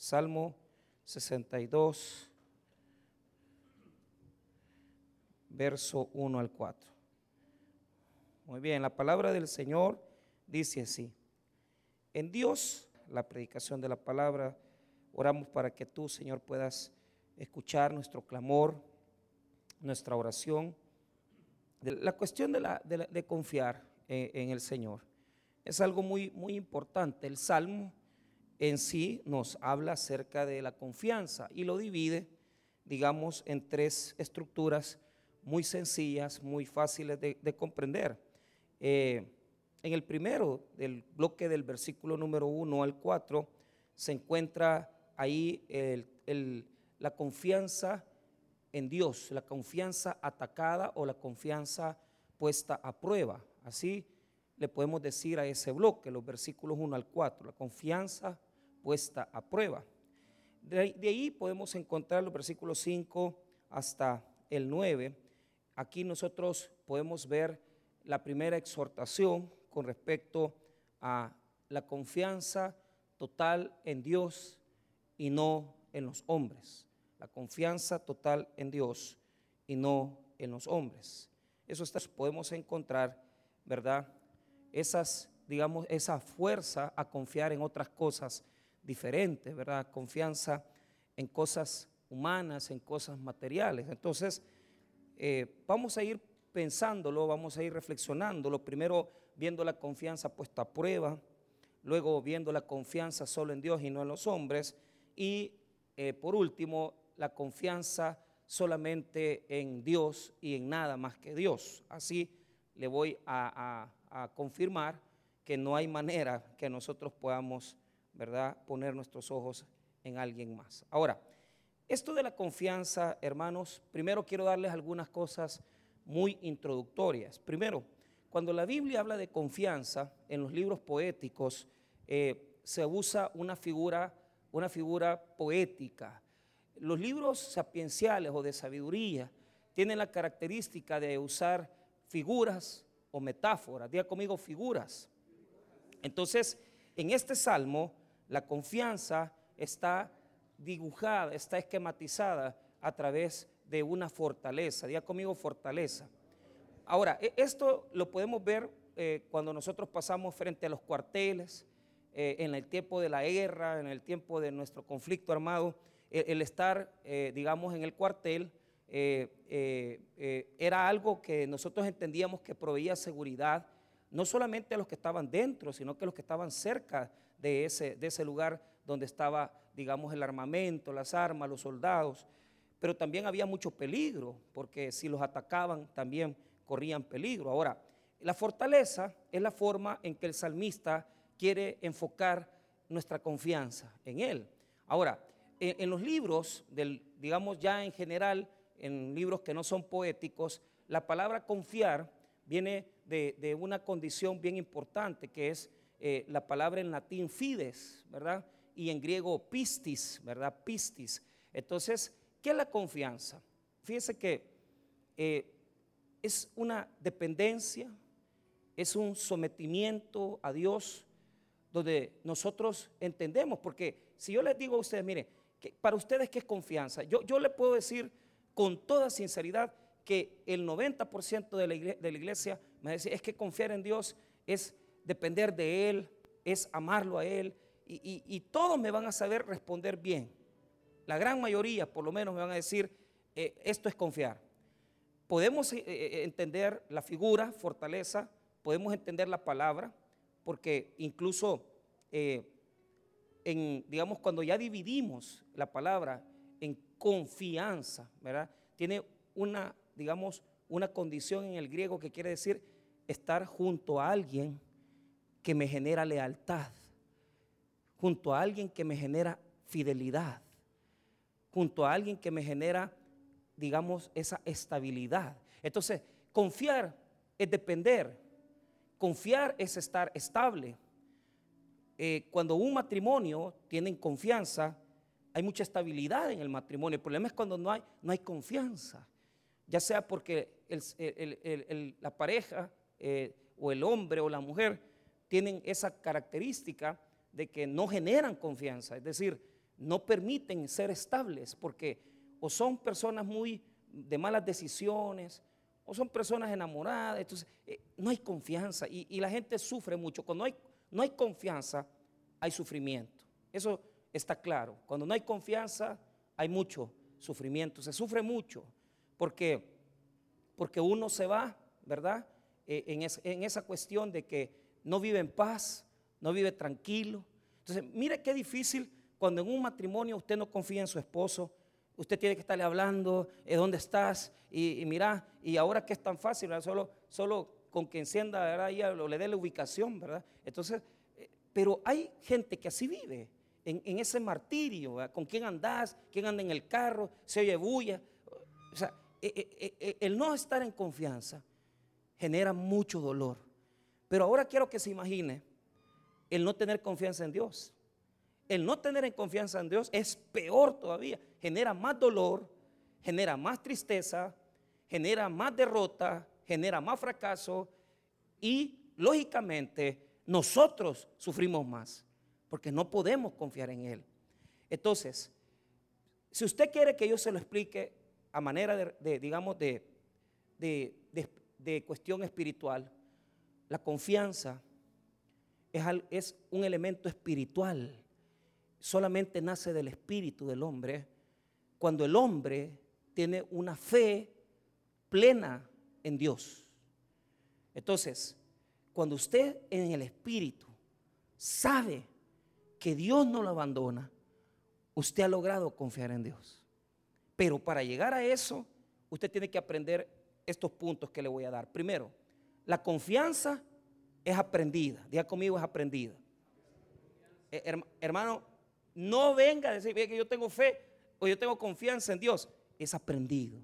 Salmo 62, verso 1 al 4. Muy bien, la palabra del Señor dice así. En Dios, la predicación de la palabra, oramos para que tú, Señor, puedas escuchar nuestro clamor, nuestra oración. La cuestión de, confiar en, el Señor es algo muy, muy importante. El Salmo en sí nos habla acerca de la confianza y lo divide, digamos, en tres estructuras muy sencillas, muy fáciles de, comprender. Eh, en el primero del bloque del versículo número 1 al 4 se encuentra ahí la confianza en Dios, la confianza atacada o la confianza puesta a prueba. Así le podemos decir a ese bloque, los versículos 1 al 4, la confianza puesta a prueba. De, ahí podemos encontrar los versículos 5 hasta el 9. Aquí nosotros podemos ver la primera exhortación con respecto a la confianza total en Dios y no en los hombres. La confianza total en Dios y no en los hombres. Eso podemos encontrar, ¿verdad? Esas, digamos, esa fuerza a confiar en otras cosas diferentes, ¿verdad? Confianza en cosas humanas, en cosas materiales. Entonces, eh, vamos a ir pensándolo, vamos a ir reflexionándolo. Primero, viendo la confianza puesta a prueba, luego viendo la confianza solo en Dios y no en los hombres, y eh, por último, la confianza solamente en Dios y en nada más que Dios. Así le voy a, confirmar que no hay manera que nosotros podamos, ¿verdad?, poner nuestros ojos en alguien más. Ahora, esto de la confianza, hermanos, primero quiero darles algunas cosas muy introductorias. Primero, cuando la Biblia habla de confianza en los libros poéticos, eh, se usa una figura, una figura poética. Los libros sapienciales o de sabiduría tienen la característica de usar figuras o metáforas. Diga conmigo figuras. Entonces, en este salmo, la confianza está dibujada, está esquematizada a través de una fortaleza. Diga conmigo fortaleza. Ahora, e, esto lo podemos ver eh, cuando nosotros pasamos frente a los cuarteles, eh, en el tiempo de la guerra, en el tiempo de nuestro conflicto armado, el, estar, eh, digamos, en el cuartel era algo que nosotros entendíamos que proveía seguridad, no solamente a los que estaban dentro, sino que a los que estaban cerca de ese, de ese lugar donde estaba, digamos, el armamento, las armas, los soldados. Pero también había mucho peligro, porque si los atacaban también corrían peligro. Ahora, la fortaleza es la forma en que el salmista quiere enfocar nuestra confianza en Él. Ahora, en, los libros, del, digamos ya en general, en libros que no son poéticos, la palabra confiar viene de, una condición bien importante, que es eh, la palabra en latín fides, ¿verdad? Y en griego pistis, ¿verdad? Pistis. Entonces, ¿qué es la confianza? Fíjense que eh, es una dependencia, es un sometimiento a Dios donde nosotros entendemos, porque si yo les digo a ustedes, mire, que para ustedes qué es confianza, yo, yo le puedo decir con toda sinceridad que el 90% de la, iglesia, de la iglesia me dice, es que confiar en Dios es depender de Él, es amarlo a Él, y, todos me van a saber responder bien. La gran mayoría, por lo menos, me van a decir, eh, esto es confiar podemos eh, eh, entender la figura, fortaleza, podemos entender la palabra, porque incluso, digamos, cuando ya dividimos la palabra en confianza. Tiene una, digamos, una condición en el griego que quiere decir estar junto a alguien que me genera lealtad, junto a alguien que me genera fidelidad, junto a alguien que me genera digamos, esa estabilidad. Entonces, confiar es depender, confiar es estar estable. Eh, cuando un matrimonio tiene confianza, hay mucha estabilidad en el matrimonio. El problema es cuando no hay, no hay confianza, ya sea porque la pareja eh, o el hombre o la mujer tienen esa característica de que no generan confianza, es decir, no permiten ser estables porque o son personas muy de malas decisiones o son personas enamoradas, entonces eh, no hay confianza y, la gente sufre mucho. Cuando hay, no hay confianza, hay sufrimiento. Eso está claro. Cuando no hay confianza, hay mucho sufrimiento. Se sufre mucho porque, porque uno se va, ¿verdad? Eh, en, en esa cuestión de que no vive en paz, no vive tranquilo. Entonces, mire qué difícil cuando en un matrimonio usted no confía en su esposo, usted tiene que estarle hablando, ¿eh, ¿dónde estás? Y, mira, y ahora que es tan fácil, Solo, solo con que encienda, ¿verdad? o le dé la ubicación, ¿verdad? Entonces, eh, pero hay gente que así vive, en, ese martirio, con quién andás, quién anda en el carro, se oye bulla. O sea, eh, el no estar en confianza genera mucho dolor. Pero ahora quiero que se imagine el no tener confianza en Dios el no tener en confianza en Dios es peor todavía. Genera más dolor, genera más tristeza, genera más derrota, genera más fracaso y lógicamente nosotros sufrimos más porque no podemos confiar en Él. Entonces, si usted quiere que yo se lo explique a manera de, digamos, de, de, cuestión espiritual, la confianza es, un elemento espiritual solamente nace del espíritu del hombre cuando el hombre tiene una fe plena en Dios. Entonces, cuando usted en el espíritu sabe que Dios no lo abandona, usted ha logrado confiar en Dios. Pero para llegar a eso, usted tiene que aprender estos puntos que le voy a dar. Primero, la confianza es aprendida. Diga conmigo, es aprendida. Eh, hermano, no venga a decir que yo tengo fe o yo tengo confianza en Dios. Es aprendido.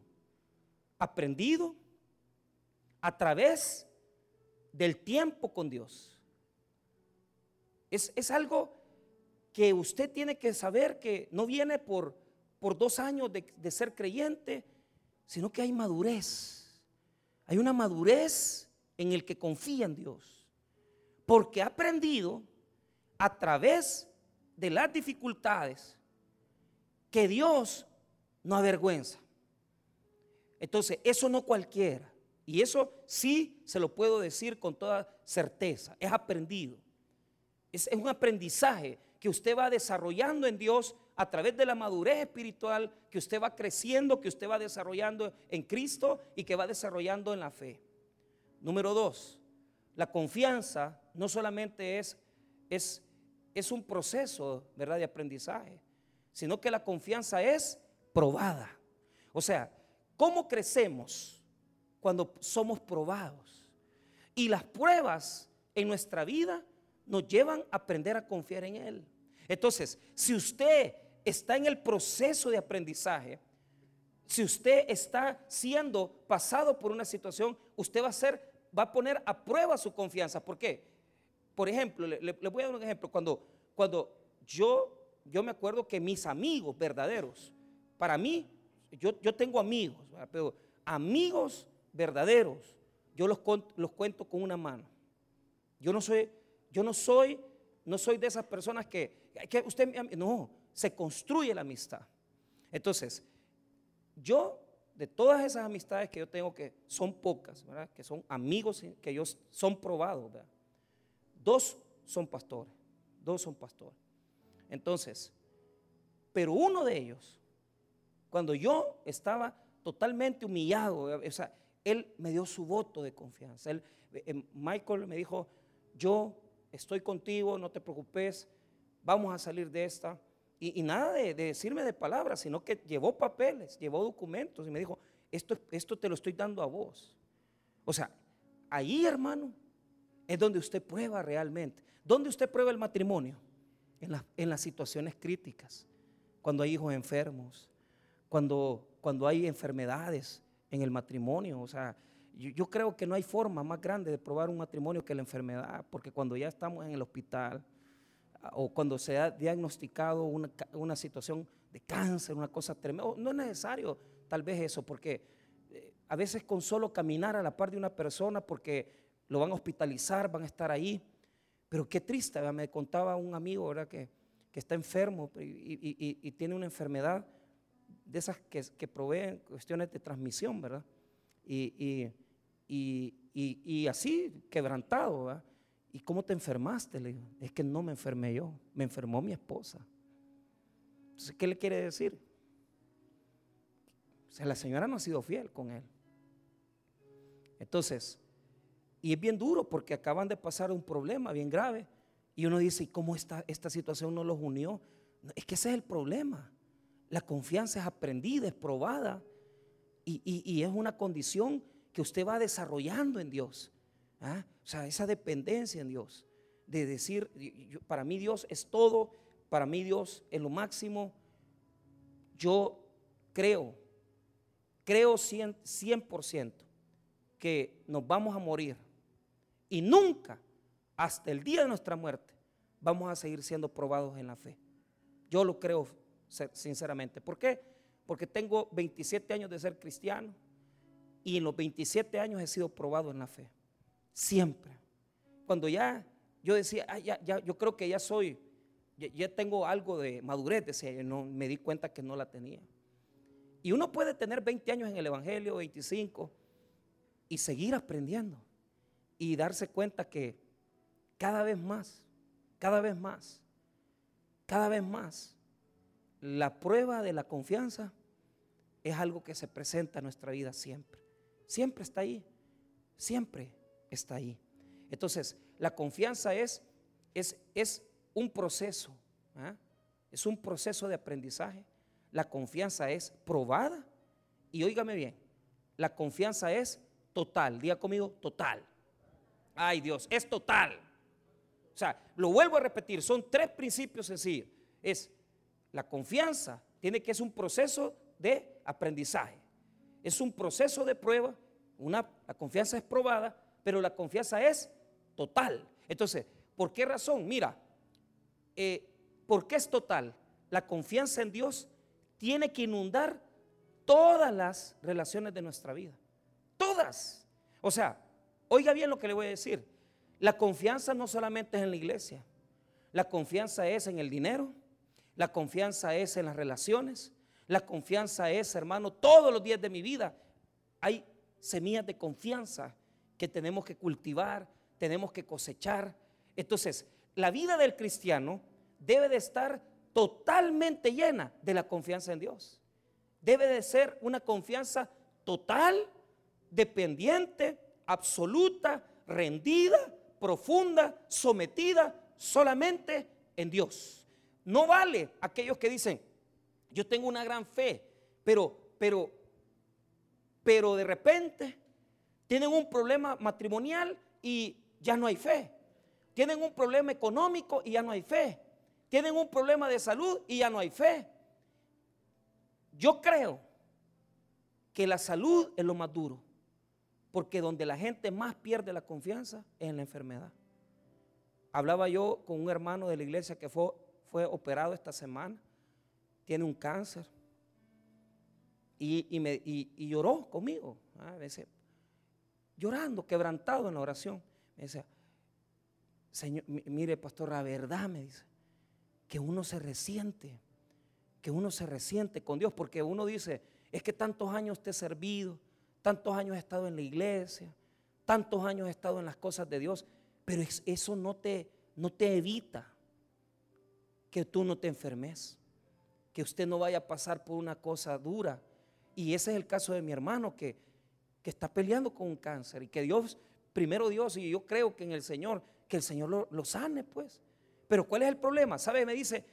Aprendido a través del tiempo con Dios. Es, algo que usted tiene que saber que no viene por, por dos años de, de ser creyente, sino que hay madurez. Hay una madurez en el que confía en Dios. Porque ha aprendido a través de las dificultades que Dios no avergüenza. Entonces, eso no cualquiera. Y eso sí se lo puedo decir con toda certeza. Es aprendido. Es, un aprendizaje que usted va desarrollando en Dios a través de la madurez espiritual, que usted va creciendo, que usted va desarrollando en Cristo y que va desarrollando en la fe. Número dos, la confianza no solamente es, es es un proceso, ¿verdad?, de aprendizaje, sino que la confianza es probada. O sea, ¿cómo crecemos cuando somos probados? Y las pruebas en nuestra vida nos llevan a aprender a confiar en Él. Entonces, si usted está en el proceso de aprendizaje, si usted está siendo pasado por una situación, usted va a ser, va a poner a prueba su confianza. ¿Por qué? Por ejemplo, le, voy a dar un ejemplo. Cuando, cuando yo, yo me acuerdo que mis amigos verdaderos, para mí, yo, yo tengo amigos, pero amigos verdaderos, yo los, los cuento con una mano. Yo no soy, yo no soy, no soy de esas personas que, que usted, no, se construye la amistad. Entonces, yo, de todas esas amistades que yo tengo, que son pocas, que son amigos que ellos son probados. Dos son pastores, dos son pastores. Entonces, pero uno de ellos, cuando yo estaba totalmente humillado, o sea, él me dio su voto de confianza. Él, eh, Michael me dijo, yo estoy contigo, no te preocupes, vamos a salir de esta. Y, nada de, decirme de palabras, sino que llevó papeles, llevó documentos y me dijo, esto, esto te lo estoy dando a vos. O sea, ahí hermano, es donde usted prueba realmente. ¿Dónde usted prueba el matrimonio? En, las situaciones críticas, cuando hay hijos enfermos, cuando, cuando hay enfermedades en el matrimonio. O sea, yo, creo que no hay forma más grande de probar un matrimonio que la enfermedad, porque cuando ya estamos en el hospital o cuando se ha diagnosticado una, una situación de cáncer, una cosa tremenda, no es necesario tal vez eso, porque eh, a veces con solo caminar a la par de una persona, porque lo van a hospitalizar, van a estar ahí. Pero qué triste, me contaba un amigo ¿verdad? Que, que está enfermo y, tiene una enfermedad de esas que, que proveen cuestiones de transmisión, ¿verdad? Y, así, quebrantado, ¿verdad? ¿Y cómo te enfermaste? Le digo, es que no me enfermé yo, me enfermó mi esposa. Entonces, ¿qué le quiere decir? O sea, la señora no ha sido fiel con él. Entonces, y es bien duro porque acaban de pasar un problema bien grave. Y uno dice, ¿y cómo esta, esta situación no los unió? Es que ese es el problema. La confianza es aprendida, es probada. Y, es una condición que usted va desarrollando en Dios. ¿ah? O sea, esa dependencia en Dios. De decir, para mí Dios es todo, para mí Dios es lo máximo. Yo creo creo 100%, que nos vamos a morir y nunca, hasta el día de nuestra muerte, vamos a seguir siendo probados en la fe. Yo lo creo sinceramente. ¿Por qué? Porque tengo 27 años de ser cristiano y en los 27 años he sido probado en la fe. Siempre. Cuando ya yo decía, ya, yo creo que ya soy, ya, tengo algo de madurez, decía, no, me di cuenta que no la tenía. Y uno puede tener 20 años en el Evangelio, 25, y seguir aprendiendo y darse cuenta que cada vez más, cada vez más, cada vez más, la prueba de la confianza es algo que se presenta en nuestra vida siempre. Siempre está ahí, siempre está ahí. Entonces, la confianza es, es, es un proceso, ¿ah? es un proceso de aprendizaje la confianza es probada. Y óigame bien, la confianza es total. Diga conmigo, total. Ay Dios, es total. O sea, lo vuelvo a repetir, son tres principios sencillos. Es la confianza, tiene que es un proceso de aprendizaje. Es un proceso de prueba. Una, la confianza es probada, pero la confianza es total. Entonces, ¿por qué razón? Mira, eh, ¿por qué es total? La confianza en Dios tiene que inundar todas las relaciones de nuestra vida. Todas. O sea, oiga bien lo que le voy a decir. La confianza no solamente es en la iglesia. La confianza es en el dinero. La confianza es en las relaciones. La confianza es, hermano, todos los días de mi vida. Hay semillas de confianza que tenemos que cultivar, tenemos que cosechar. Entonces, la vida del cristiano debe de estar totalmente llena de la confianza en Dios. Debe de ser una confianza total, dependiente, absoluta, rendida, profunda, sometida solamente en Dios. No vale aquellos que dicen, yo tengo una gran fe, pero, pero, pero de repente tienen un problema matrimonial y ya no hay fe. Tienen un problema económico y ya no hay fe tienen un problema de salud y ya no hay fe. Yo creo que la salud es lo más duro, porque donde la gente más pierde la confianza es en la enfermedad. Hablaba yo con un hermano de la iglesia que fue, fue operado esta semana, tiene un cáncer, y, me, lloró conmigo, a veces, llorando, quebrantado en la oración. Me decía, Señor, mire, pastor, la verdad, me dice, que uno se resiente, que uno se resiente con Dios, porque uno dice, es que tantos años te he servido, tantos años he estado en la iglesia, tantos años he estado en las cosas de Dios, pero eso no te, no te evita que tú no te enfermes, que usted no vaya a pasar por una cosa dura. Y ese es el caso de mi hermano que, que está peleando con un cáncer y que Dios, primero Dios, y yo creo que en el Señor, que el Señor lo, sane, pues. Pero ¿cuál es el problema? ¿Sabe? Me dice,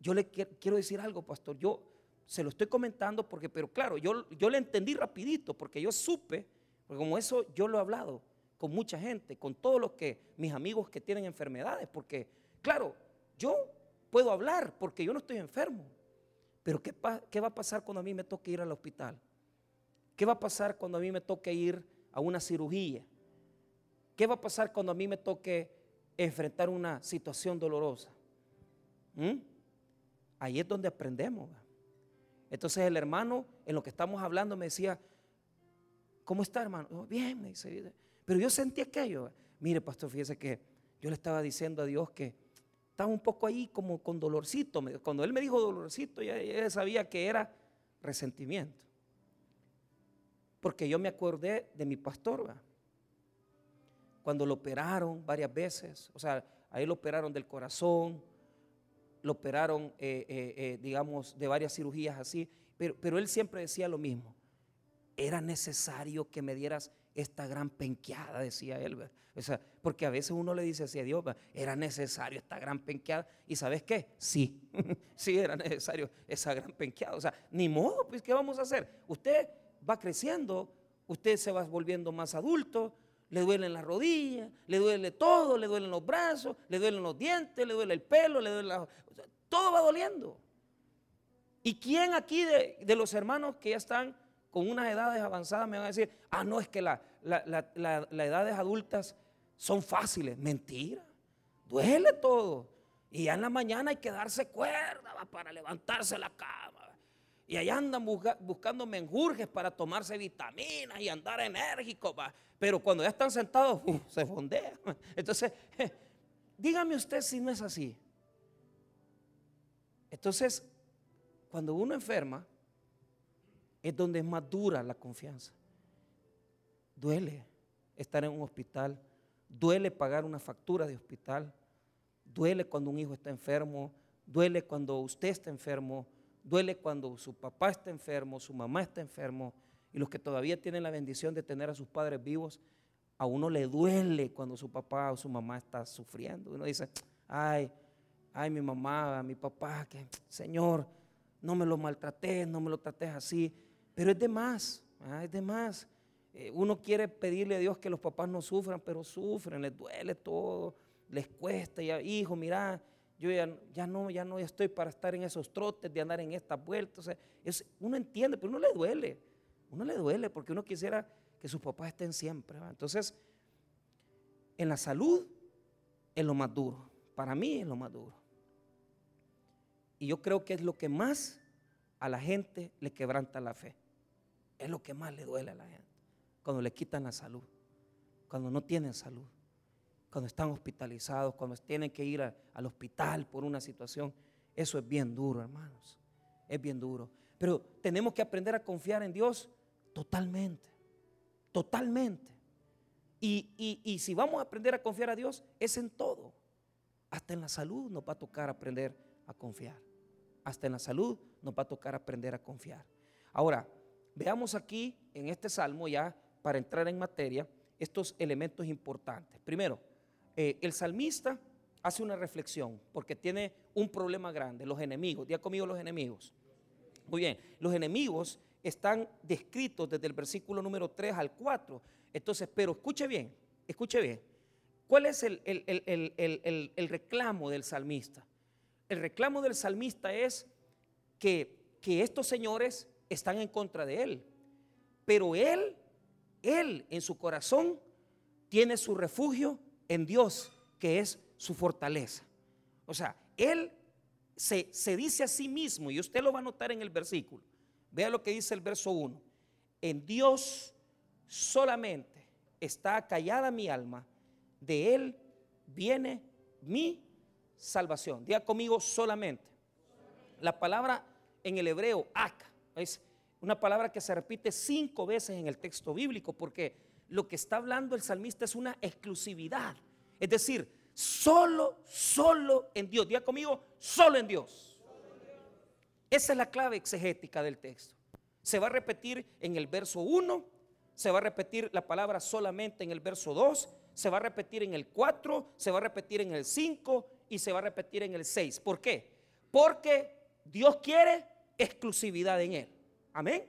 yo le quiero decir algo, pastor. Yo se lo estoy comentando porque, pero claro, yo, yo le entendí rapidito porque yo supe, porque como eso yo lo he hablado con mucha gente, con todos los que, mis amigos que tienen enfermedades, porque, claro, yo puedo hablar porque yo no estoy enfermo. Pero ¿qué, ¿qué, va a pasar cuando a mí me toque ir al hospital? ¿Qué va a pasar cuando a mí me toque ir a una cirugía? ¿Qué va a pasar cuando a mí me toque enfrentar una situación dolorosa. ¿Mm? Ahí es donde aprendemos. Entonces el hermano, en lo que estamos hablando, me decía, ¿cómo está hermano? Oh, bien, me dice. Pero yo sentí aquello. Mire, pastor, fíjese que yo le estaba diciendo a Dios que, estaba un poco ahí como con dolorcito. Cuando él me dijo dolorcito, ya, sabía que era resentimiento. Porque yo me acordé de mi pastor, cuando lo operaron varias veces, o sea, ahí lo operaron del corazón, lo operaron, eh, eh, eh, digamos, de varias cirugías así, pero, pero él siempre decía lo mismo, era necesario que me dieras esta gran penqueada, decía él. O sea, porque a veces uno le dice así a Dios, era necesario esta gran penqueada. ¿Y sabes qué? Sí, sí era necesario esa gran penqueada. O sea, ni modo, pues, ¿qué vamos a hacer? Usted va creciendo, usted se va volviendo más adulto, le duelen las rodillas, le duele todo, le duelen los brazos, le duelen los dientes, le duele el pelo, le duele la... todo va doliendo. ¿Y quién aquí de, de los hermanos que ya están con unas edades avanzadas me van a decir, ah, no, es que las edades adultas son fáciles. Mentira, duele todo. Y ya en la mañana hay que darse cuerda para levantarse la cama. Y allá andan buscando menjurjes para tomarse vitaminas y andar enérgicos. Pero cuando ya están sentados, se fondean. Entonces, dígame usted si no es así. Entonces, cuando uno enferma, es donde es más dura la confianza. Duele estar en un hospital, duele pagar una factura de hospital, duele cuando un hijo está enfermo, duele cuando usted está enfermo, duele cuando su papá está enfermo, su mamá está enfermo, y los que todavía tienen la bendición de tener a sus padres vivos, a uno le duele cuando su papá o su mamá está sufriendo. Uno dice, ay, ay, mi mamá, mi papá, que Señor, no me lo maltraté, no me lo traté así. Pero es de más, ah, es de más. Eh, uno quiere pedirle a Dios que los papás no sufran, pero sufren, les duele todo, les cuesta. Ya, hijo, mira, yo ya, ya, no, ya no estoy para estar en esos trotes de andar en estas vueltas. es, uno entiende, pero uno le duele. Uno le duele porque uno quisiera que sus papás estén siempre. Entonces, en la salud es lo más duro. Para mí es lo más duro. Y yo creo que es lo que más a la gente le quebranta la fe. Es lo que más le duele a la gente. Cuando le quitan la salud, cuando no tienen salud, cuando están hospitalizados, cuando tienen que ir al hospital por una situación. Eso es bien duro, hermanos. Es bien duro. Pero tenemos que aprender a confiar en Dios totalmente. Totalmente. Y, y, si vamos a aprender a confiar a Dios, es en todo. Hasta en la salud nos va a tocar aprender a confiar. Hasta en la salud nos va a tocar aprender a confiar. Ahora, Veamos aquí en este salmo ya, para entrar en materia, estos elementos importantes. Primero, eh, el salmista hace una reflexión porque tiene un problema grande, los enemigos. Día conmigo los enemigos. Muy bien, los enemigos están descritos desde el versículo número 3 al 4. Entonces, pero escuche bien, escuche bien. ¿Cuál es el, el reclamo del salmista? El reclamo del salmista es que, que estos señores están en contra de él. Pero él, él en su corazón tiene su refugio en Dios, que es su fortaleza. O sea, él se, se, dice a sí mismo, y usted lo va a notar en el versículo. Vea lo que dice el verso 1. En Dios solamente está callada mi alma, de Él viene mi salvación. Diga conmigo solamente. La palabra en el hebreo, ak, es una palabra que se repite cinco veces en el texto bíblico porque lo que está hablando el salmista es una exclusividad. Es decir, solo, solo en Dios. Diga conmigo, solo en Dios. Esa es la clave exegética del texto. Se va a repetir en el verso 1, se va a repetir la palabra solamente en el verso 2, se va a repetir en el 4, se va a repetir en el 5 y se va a repetir en el 6. ¿Por qué? Porque Dios quiere exclusividad en Él. Amén.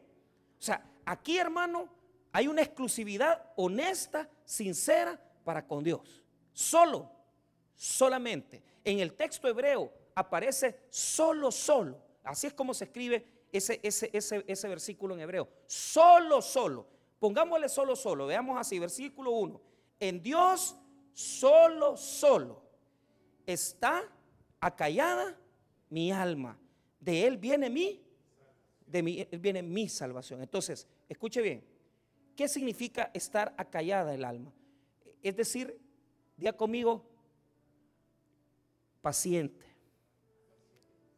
O sea, aquí hermano, hay una exclusividad honesta, sincera para con Dios. Solo, solamente. En el texto hebreo aparece solo, solo. Así es como se escribe ese, ese, ese, ese versículo en hebreo. Solo, solo. Pongámosle solo, solo. Veamos así, versículo 1. En Dios, solo, solo. Está acallada mi alma. De Él viene mi, de viene mi salvación. Entonces, escuche bien. ¿Qué significa estar acallada el alma? Es decir, diga conmigo, paciente,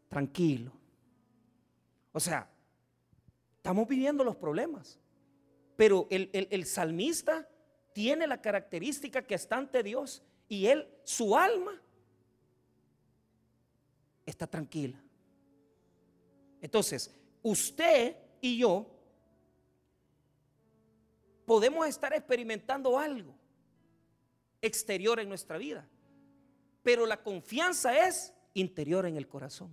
tranquilo. O sea, estamos viviendo los problemas, pero el, el salmista tiene la característica que está ante Dios y él, su alma, está tranquila. Entonces, usted y yo podemos estar experimentando algo exterior en nuestra vida, pero la confianza es interior en el corazón.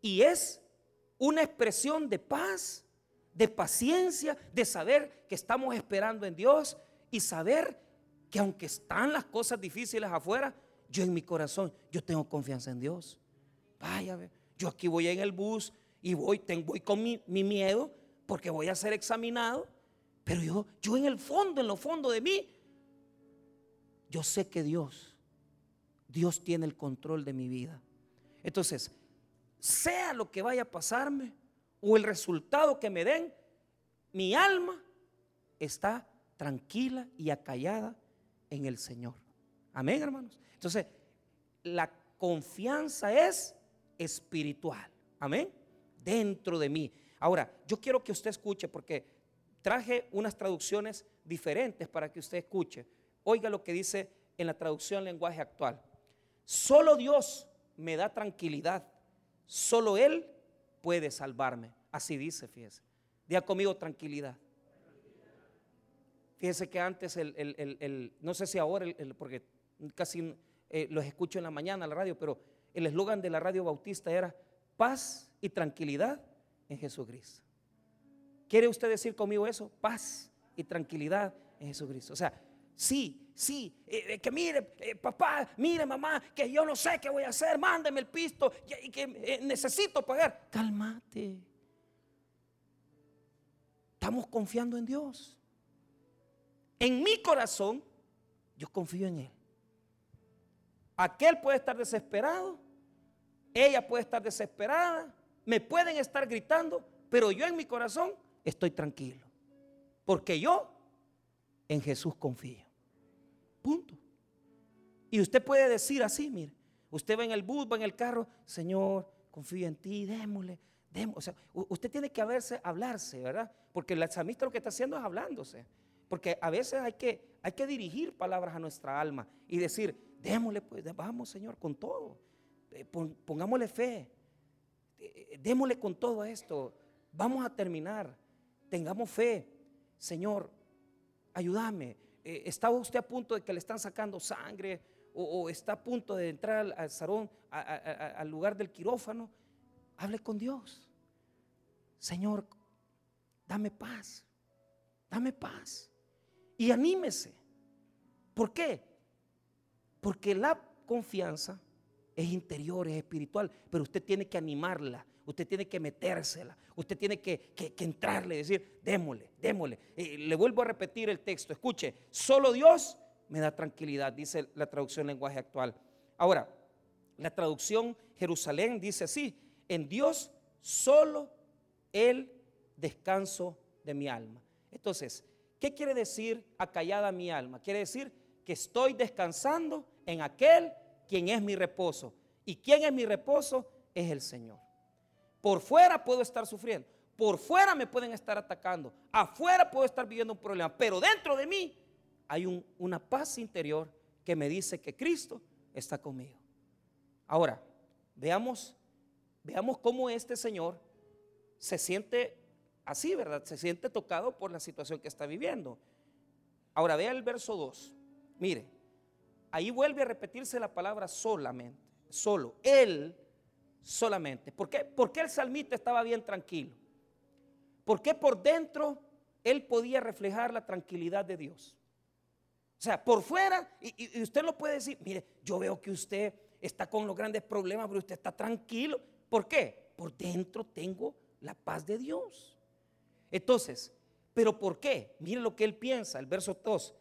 Y es una expresión de paz, de paciencia, de saber que estamos esperando en Dios y saber que aunque están las cosas difíciles afuera, yo en mi corazón, yo tengo confianza en Dios. Vaya, yo aquí voy en el bus y voy, tengo, voy con mi, miedo porque voy a ser examinado, pero yo, yo en el fondo, en lo fondo de mí, yo sé que Dios, Dios tiene el control de mi vida. Entonces, sea lo que vaya a pasarme o el resultado que me den, mi alma está tranquila y acallada en el Señor. Amén, hermanos. Entonces, la confianza es espiritual. Amén. Dentro de mí. Ahora, yo quiero que usted escuche porque traje unas traducciones diferentes para que usted escuche. Oiga lo que dice en la traducción lenguaje actual. Solo Dios me da tranquilidad. Solo Él puede salvarme. Así dice, fíjese. Diga conmigo tranquilidad. Fíjese que antes, el, no sé si ahora, porque casi eh, los escucho en la mañana en la radio, pero el eslogan de la radio bautista era paz y tranquilidad en Jesucristo. ¿Quiere usted decir conmigo eso? Paz y tranquilidad en Jesucristo. O sea, sí, sí, eh, eh, que mire, eh, papá, mire, mamá, que yo no sé qué voy a hacer, mándeme el pisto y, que necesito pagar. Cálmate. Estamos confiando en Dios. En mi corazón, yo confío en Él. Aquel puede estar desesperado, ella puede estar desesperada, me pueden estar gritando, pero yo en mi corazón estoy tranquilo. Porque yo en Jesús confío. Punto. Y usted puede decir así, mire, usted va en el bus, va en el carro, Señor, confío en ti, démosle, démosle. O sea, usted tiene que haberse, hablarse, ¿verdad? Porque el salmista lo que está haciendo es hablándose. Porque a veces hay que, hay que dirigir palabras a nuestra alma y decir, démosle, pues, vamos Señor, con todo. Eh, pongámosle fe. Eh, démosle con todo esto. Vamos a terminar. Tengamos fe. Señor, ayúdame. Eh, ¿Estaba usted a punto de que le están sacando sangre? ¿O, está a punto de entrar al, salón, al lugar del quirófano? Hable con Dios. Señor, dame paz. Dame paz. Y anímese. ¿Por qué? Porque la confianza es interior, es espiritual, pero usted tiene que animarla, usted tiene que metérsela, usted tiene que, entrarle, decir, démosle, démosle. le vuelvo a repetir el texto, escuche, solo Dios me da tranquilidad, dice la traducción lenguaje actual. Ahora, la traducción Jerusalén dice así, en Dios solo el descanso de mi alma. Entonces, ¿qué quiere decir acallada mi alma? Quiere decir que estoy descansando en aquel quien es mi reposo. ¿Y quién es mi reposo? Es el Señor. Por fuera puedo estar sufriendo. Por fuera me pueden estar atacando. Afuera puedo estar viviendo un problema. Pero dentro de mí hay una paz interior que me dice que Cristo está conmigo. Ahora, veamos, veamos cómo este Señor se siente así, ¿verdad? Se siente tocado por la situación que está viviendo. Ahora, vea el verso 2. Mire, ahí vuelve a repetirse la palabra solamente, solo, él solamente. ¿Por qué? Porque el salmista estaba bien tranquilo. Porque por dentro él podía reflejar la tranquilidad de Dios. O sea, por fuera, y, usted lo puede decir, mire, yo veo que usted está con los grandes problemas, pero usted está tranquilo. ¿Por qué? Por dentro tengo la paz de Dios. Entonces, ¿pero por qué? Mire lo que él piensa, el verso 2.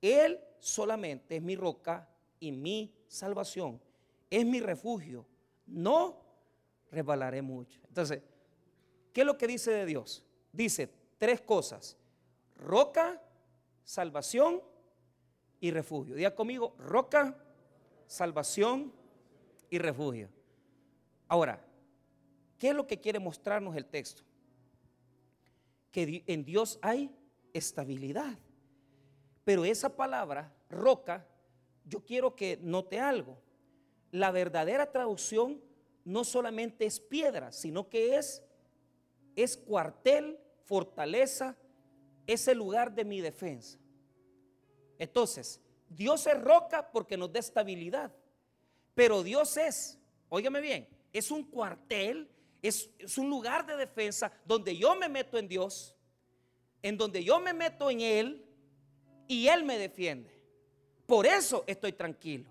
Él solamente es mi roca y mi salvación. Es mi refugio. No resbalaré mucho. Entonces, ¿qué es lo que dice de Dios? Dice tres cosas. Roca, salvación y refugio. Diga conmigo, roca, salvación y refugio. Ahora, ¿qué es lo que quiere mostrarnos el texto? Que en Dios hay estabilidad. Pero esa palabra, roca, yo quiero que note algo. La verdadera traducción no solamente es piedra, sino que es, es cuartel, fortaleza, es el lugar de mi defensa. Entonces, Dios es roca porque nos da estabilidad, pero Dios es, óigame bien, es un cuartel, es, es un lugar de defensa donde yo me meto en Dios, en donde yo me meto en Él y Él me defiende. Por eso estoy tranquilo.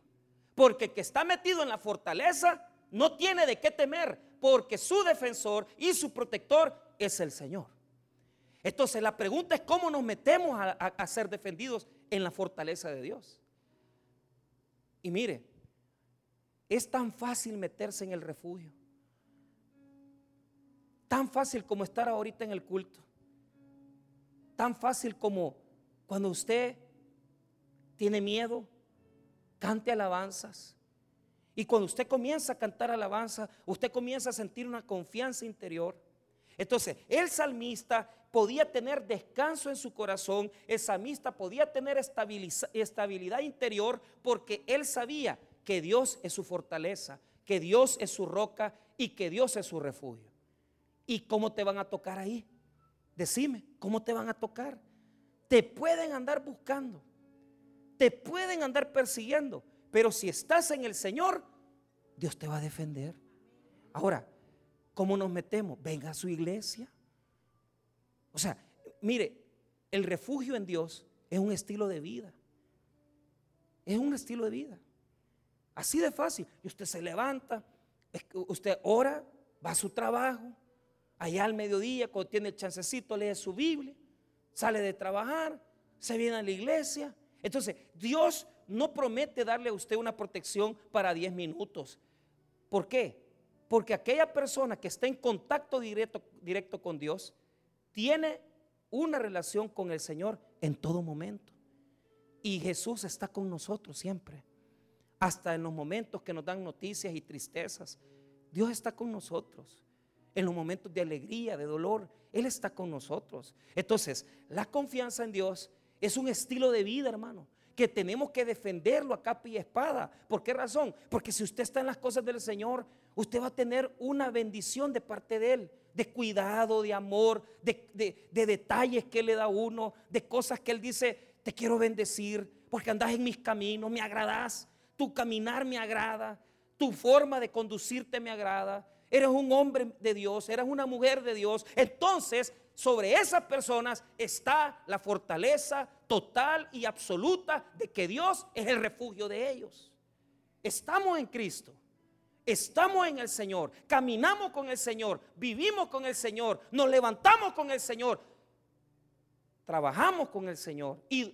Porque el que está metido en la fortaleza no tiene de qué temer, porque su defensor y su protector es el Señor. Entonces la pregunta es cómo nos metemos a, ser defendidos en la fortaleza de Dios. Y mire, es tan fácil meterse en el refugio. Tan fácil como estar ahorita en el culto. Tan fácil como cuando usted tiene miedo, cante alabanzas. Y cuando usted comienza a cantar alabanza, usted comienza a sentir una confianza interior. Entonces, el salmista podía tener descanso en su corazón, el salmista podía tener estabilidad interior porque él sabía que Dios es su fortaleza, que Dios es su roca y que Dios es su refugio. ¿Y cómo te van a tocar ahí? Decime, ¿cómo te van a tocar? Te pueden andar buscando, te pueden andar persiguiendo, pero si estás en el Señor, Dios te va a defender. Ahora, ¿cómo nos metemos? Venga a su iglesia. O sea, mire, el refugio en Dios es un estilo de vida. Es un estilo de vida. Así de fácil. Y usted se levanta, usted ora, va a su trabajo, allá al mediodía, cuando tiene el chancecito, lee su Biblia, sale de trabajar, se viene a la iglesia. Entonces, Dios no promete darle a usted una protección para 10 minutos. ¿Por qué? Porque aquella persona que está en contacto directo, directo con Dios tiene una relación con el Señor en todo momento. Y Jesús está con nosotros siempre. Hasta en los momentos que nos dan noticias y tristezas. Dios está con nosotros. En los momentos de alegría, de dolor, Él está con nosotros. Entonces, la confianza en Dios es un estilo de vida, hermano que tenemos que defenderlo a capa y espada. ¿Por qué razón? Porque si usted está en las cosas del Señor, usted va a tener una bendición de parte de Él, de cuidado, de amor, de, detalles que le da uno, de cosas que Él dice, te quiero bendecir, porque andas en mis caminos, me agradas, tu caminar me agrada, tu forma de conducirte me agrada, eres un hombre de Dios, eres una mujer de Dios. Entonces sobre esas personas está la fortaleza total y absoluta de que Dios es el refugio de ellos. Estamos en Cristo. Estamos en el Señor, caminamos con el Señor, vivimos con el Señor, nos levantamos con el Señor, trabajamos con el Señor y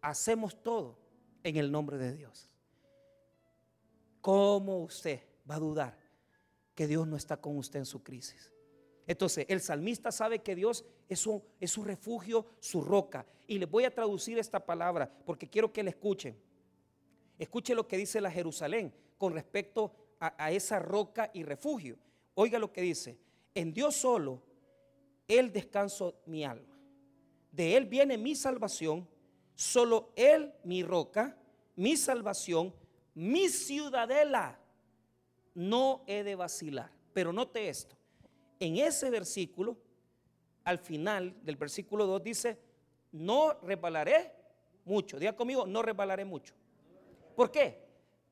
hacemos todo en el nombre de Dios. ¿Cómo usted va a dudar que Dios no está con usted en su crisis? Entonces, el salmista sabe que Dios es su, refugio, su roca. Y les voy a traducir esta palabra porque quiero que la escuchen. Escuche lo que dice la Jerusalén con respecto a, a esa roca y refugio. Oiga lo que dice. En Dios solo, Él descanso mi alma. De Él viene mi salvación. Solo Él mi roca, mi salvación, mi ciudadela. No he de vacilar. Pero note esto en ese versículo, al final del versículo 2 dice, no resbalaré mucho. Diga conmigo, no resbalaré mucho. ¿Por qué?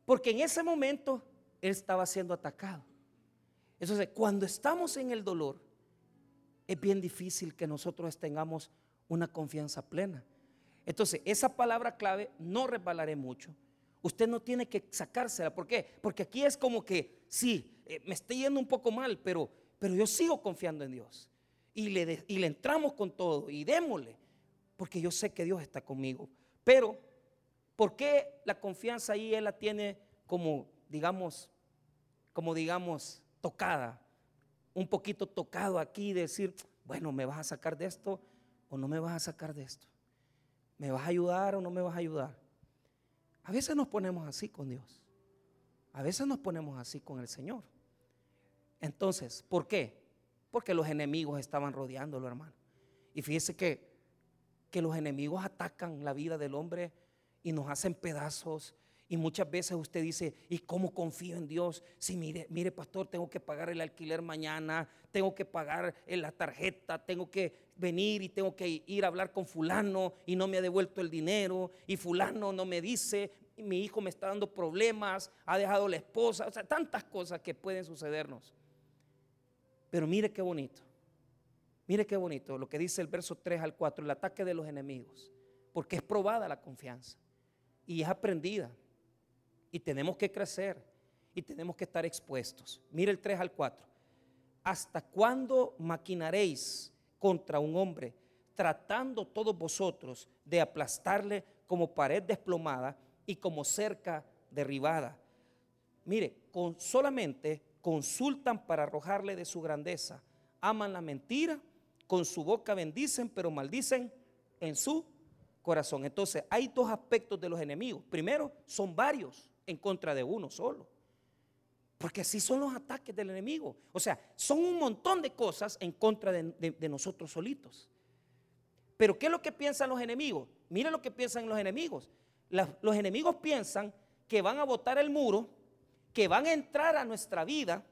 Porque en ese momento él estaba siendo atacado. Entonces, cuando estamos en el dolor, es bien difícil que nosotros tengamos una confianza plena. Entonces, esa palabra clave, no resbalaré mucho. Usted no tiene que sacársela. ¿Por qué? Porque aquí es como que, sí, eh, me estoy yendo un poco mal, pero pero yo sigo confiando en Dios. Y le, y le entramos con todo y démosle. Porque yo sé que Dios está conmigo. Pero, ¿por qué la confianza ahí Él la tiene como, digamos, como digamos, tocada? Un poquito tocado aquí, decir, bueno, ¿me vas a sacar de esto o no me vas a sacar de esto? ¿Me vas a ayudar o no me vas a ayudar? A veces nos ponemos así con Dios. A veces nos ponemos así con el Señor. Entonces, ¿por qué? Porque los enemigos estaban rodeándolo, hermano. Y fíjese que, que los enemigos atacan la vida del hombre y nos hacen pedazos. Y muchas veces usted dice, ¿y cómo confío en Dios? Si mire, mire, pastor, tengo que pagar el alquiler mañana, tengo que pagar la tarjeta, tengo que venir y tengo que ir a hablar con fulano y no me ha devuelto el dinero y fulano no me dice, mi hijo me está dando problemas, ha dejado la esposa, o sea, tantas cosas que pueden sucedernos. Pero mire qué bonito. Mire qué bonito lo que dice el verso 3 al 4, el ataque de los enemigos. Porque es probada la confianza y es aprendida. Y tenemos que crecer y tenemos que estar expuestos. Mire el 3 al 4. ¿Hasta cuándo maquinaréis contra un hombre, tratando todos vosotros de aplastarle como pared desplomada y como cerca derribada? Mire, con solamente consultan para arrojarle de su grandeza, aman la mentira, con su boca bendicen, pero maldicen en su corazón. Entonces, hay dos aspectos de los enemigos. Primero, son varios en contra de uno solo. Porque así son los ataques del enemigo. O sea, son un montón de cosas en contra de, nosotros solitos. Pero ¿qué es lo que piensan los enemigos? Mira lo que piensan los enemigos. los enemigos piensan que van a botar el muro que van a entrar a nuestra vida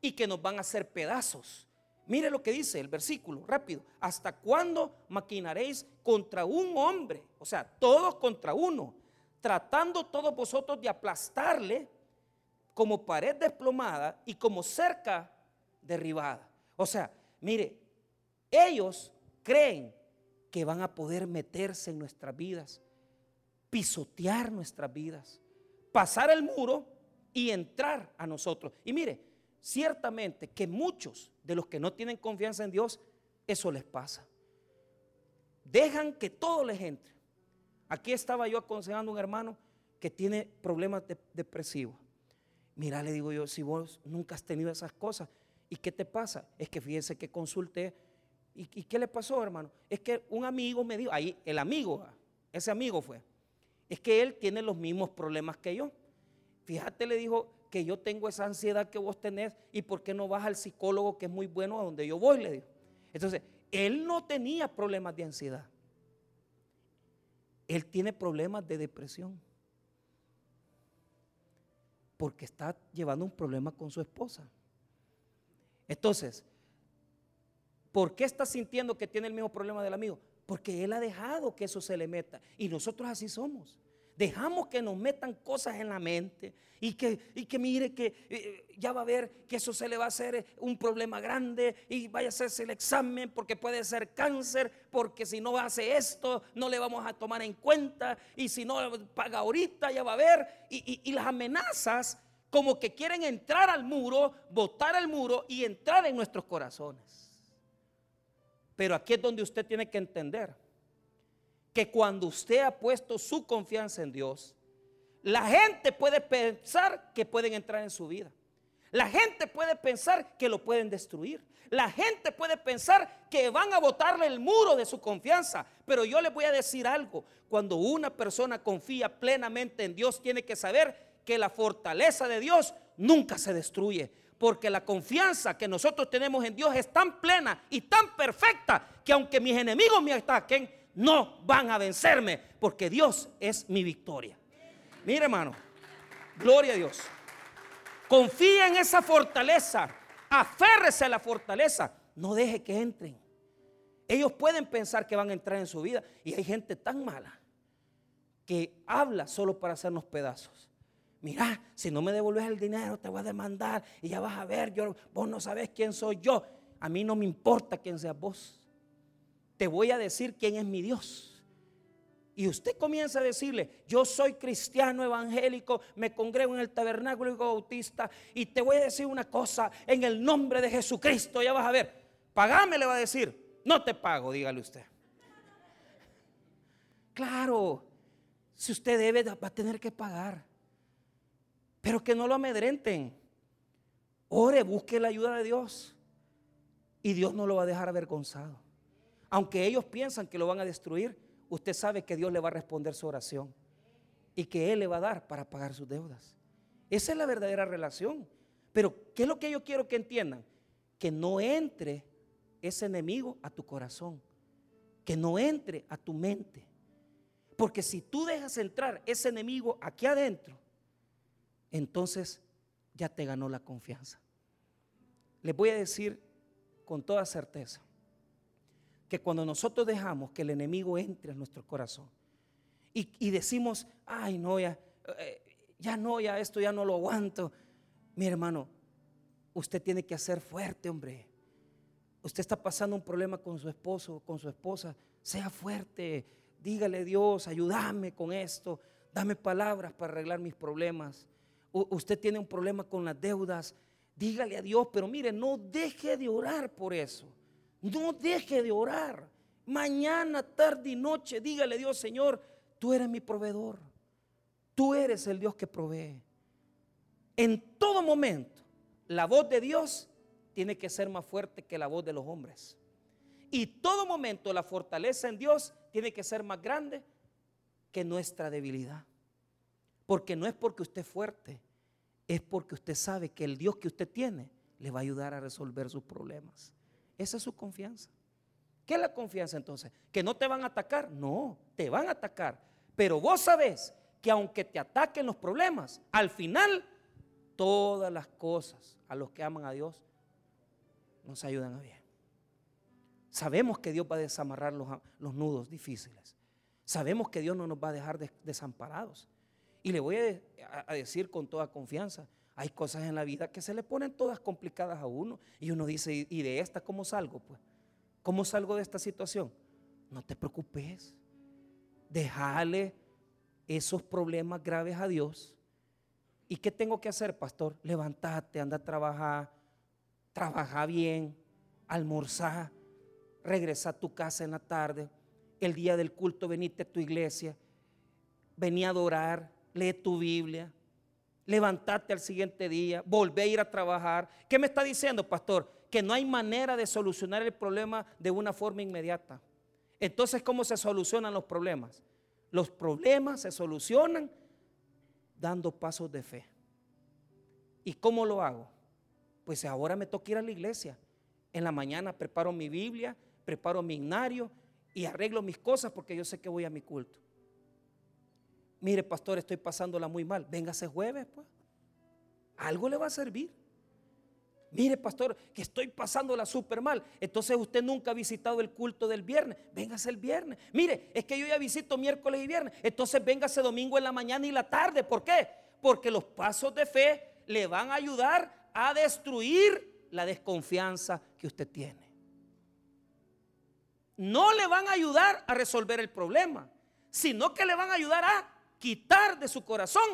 y que nos van a hacer pedazos. Mire lo que dice el versículo, rápido. ¿Hasta cuándo maquinaréis contra un hombre? O sea, todos contra uno, tratando todos vosotros de aplastarle como pared desplomada y como cerca derribada. O sea, mire, ellos creen que van a poder meterse en nuestras vidas, pisotear nuestras vidas, pasar el muro y entrar a nosotros. Y mire, ciertamente que muchos de los que no tienen confianza en Dios, eso les pasa. Dejan que todo les entre. Aquí estaba yo aconsejando a un hermano que tiene problemas depresivos. Mira, le digo yo, si vos nunca has tenido esas cosas, ¿y qué te pasa? Es que fíjense que consulté. ¿Y, qué le pasó, hermano? Es que un amigo me dijo, ahí el amigo, ese amigo fue, es que él tiene los mismos problemas que yo. Fíjate, le dijo que yo tengo esa ansiedad que vos tenés y por qué no vas al psicólogo que es muy bueno a donde yo voy, le dijo. Entonces, él no tenía problemas de ansiedad. Él tiene problemas de depresión. Porque está llevando un problema con su esposa. Entonces, ¿por qué está sintiendo que tiene el mismo problema del amigo? Porque él ha dejado que eso se le meta. Y nosotros así somos dejamos que nos metan cosas en la mente y que, y que mire que eh, ya va a ver que eso se le va a hacer un problema grande y vaya a hacerse el examen porque puede ser cáncer, porque si no hace esto no le vamos a tomar en cuenta y si no paga ahorita ya va a ver y, y las amenazas como que quieren entrar al muro, botar al muro y entrar en nuestros corazones. Pero aquí es donde usted tiene que entender que cuando usted ha puesto su confianza en Dios, la gente puede pensar que pueden entrar en su vida. La gente puede pensar que lo pueden destruir. La gente puede pensar que van a botarle el muro de su confianza. Pero yo les voy a decir algo. Cuando una persona confía plenamente en Dios, tiene que saber que la fortaleza de Dios nunca se destruye. Porque la confianza que nosotros tenemos en Dios es tan plena y tan perfecta que aunque mis enemigos me ataquen, no van a vencerme porque Dios es mi victoria. Mire hermano, gloria a Dios. Confía en esa fortaleza, aférrese a la fortaleza, no deje que entren. Ellos pueden pensar que van a entrar en su vida y hay gente tan mala que habla solo para hacernos pedazos. Mira, si no me devuelves el dinero te voy a demandar y ya vas a ver, yo, vos no sabes quién soy yo. A mí no me importa quién seas vos te voy a decir quién es mi Dios. Y usted comienza a decirle, yo soy cristiano evangélico, me congrego en el tabernáculo bautista y te voy a decir una cosa, en el nombre de Jesucristo, ya vas a ver, pagame le va a decir, no te pago, dígale usted. Claro, si usted debe, va a tener que pagar, pero que no lo amedrenten. Ore, busque la ayuda de Dios y Dios no lo va a dejar avergonzado. Aunque ellos piensan que lo van a destruir, usted sabe que Dios le va a responder su oración y que Él le va a dar para pagar sus deudas. Esa es la verdadera relación. Pero, ¿qué es lo que yo quiero que entiendan? Que no entre ese enemigo a tu corazón. Que no entre a tu mente. Porque si tú dejas entrar ese enemigo aquí adentro, entonces ya te ganó la confianza. Les voy a decir con toda certeza que cuando nosotros dejamos que el enemigo entre en nuestro corazón y, decimos, ay no, ya, eh, ya no, ya esto ya no lo aguanto. Mi hermano, usted tiene que ser fuerte, hombre. Usted está pasando un problema con su esposo, con su esposa. Sea fuerte. Dígale Dios, ayúdame con esto. Dame palabras para arreglar mis problemas. usted tiene un problema con las deudas. Dígale a Dios, pero mire, no deje de orar por eso. No deje de orar. Mañana, tarde y noche, dígale Dios, Señor, tú eres mi proveedor. Tú eres el Dios que provee. En todo momento, la voz de Dios tiene que ser más fuerte que la voz de los hombres. Y todo momento la fortaleza en Dios tiene que ser más grande que nuestra debilidad. Porque no es porque usted es fuerte, es porque usted sabe que el Dios que usted tiene le va a ayudar a resolver sus problemas. Esa es su confianza. ¿Qué es la confianza entonces? ¿Que no te van a atacar? No, te van a atacar. Pero vos sabés que aunque te ataquen los problemas, al final todas las cosas a los que aman a Dios nos ayudan a bien. Sabemos que Dios va a desamarrar los, nudos difíciles. Sabemos que Dios no nos va a dejar desamparados. Y le voy a, decir con toda confianza, hay cosas en la vida que se le ponen todas complicadas a uno. Y uno dice, ¿y de esta cómo salgo? Pues, ¿cómo salgo de esta situación? No te preocupes. Déjale esos problemas graves a Dios. ¿Y qué tengo que hacer, pastor? Levantate, anda a trabajar, trabaja bien, almorzar, regresa a tu casa en la tarde, el día del culto venite a tu iglesia, vení a adorar, lee tu Biblia, levantate al siguiente día, volvé a ir a trabajar. ¿Qué me está diciendo, pastor? Que no hay manera de solucionar el problema de una forma inmediata. Entonces, ¿cómo se solucionan los problemas? Los problemas se solucionan dando pasos de fe. ¿Y cómo lo hago? Pues ahora me toca ir a la iglesia. En la mañana preparo mi Biblia, preparo mi ignario y arreglo mis cosas porque yo sé que voy a mi culto. Mire, pastor, estoy pasándola muy mal. Véngase jueves, pues. Algo le va a servir. Mire, pastor, que estoy pasándola súper mal. Entonces usted nunca ha visitado el culto del viernes. Véngase el viernes. Mire, es que yo ya visito miércoles y viernes. Entonces véngase domingo en la mañana y la tarde. ¿Por qué? Porque los pasos de fe le van a ayudar a destruir la desconfianza que usted tiene. No le van a ayudar a resolver el problema, sino que le van a ayudar a quitar de su corazón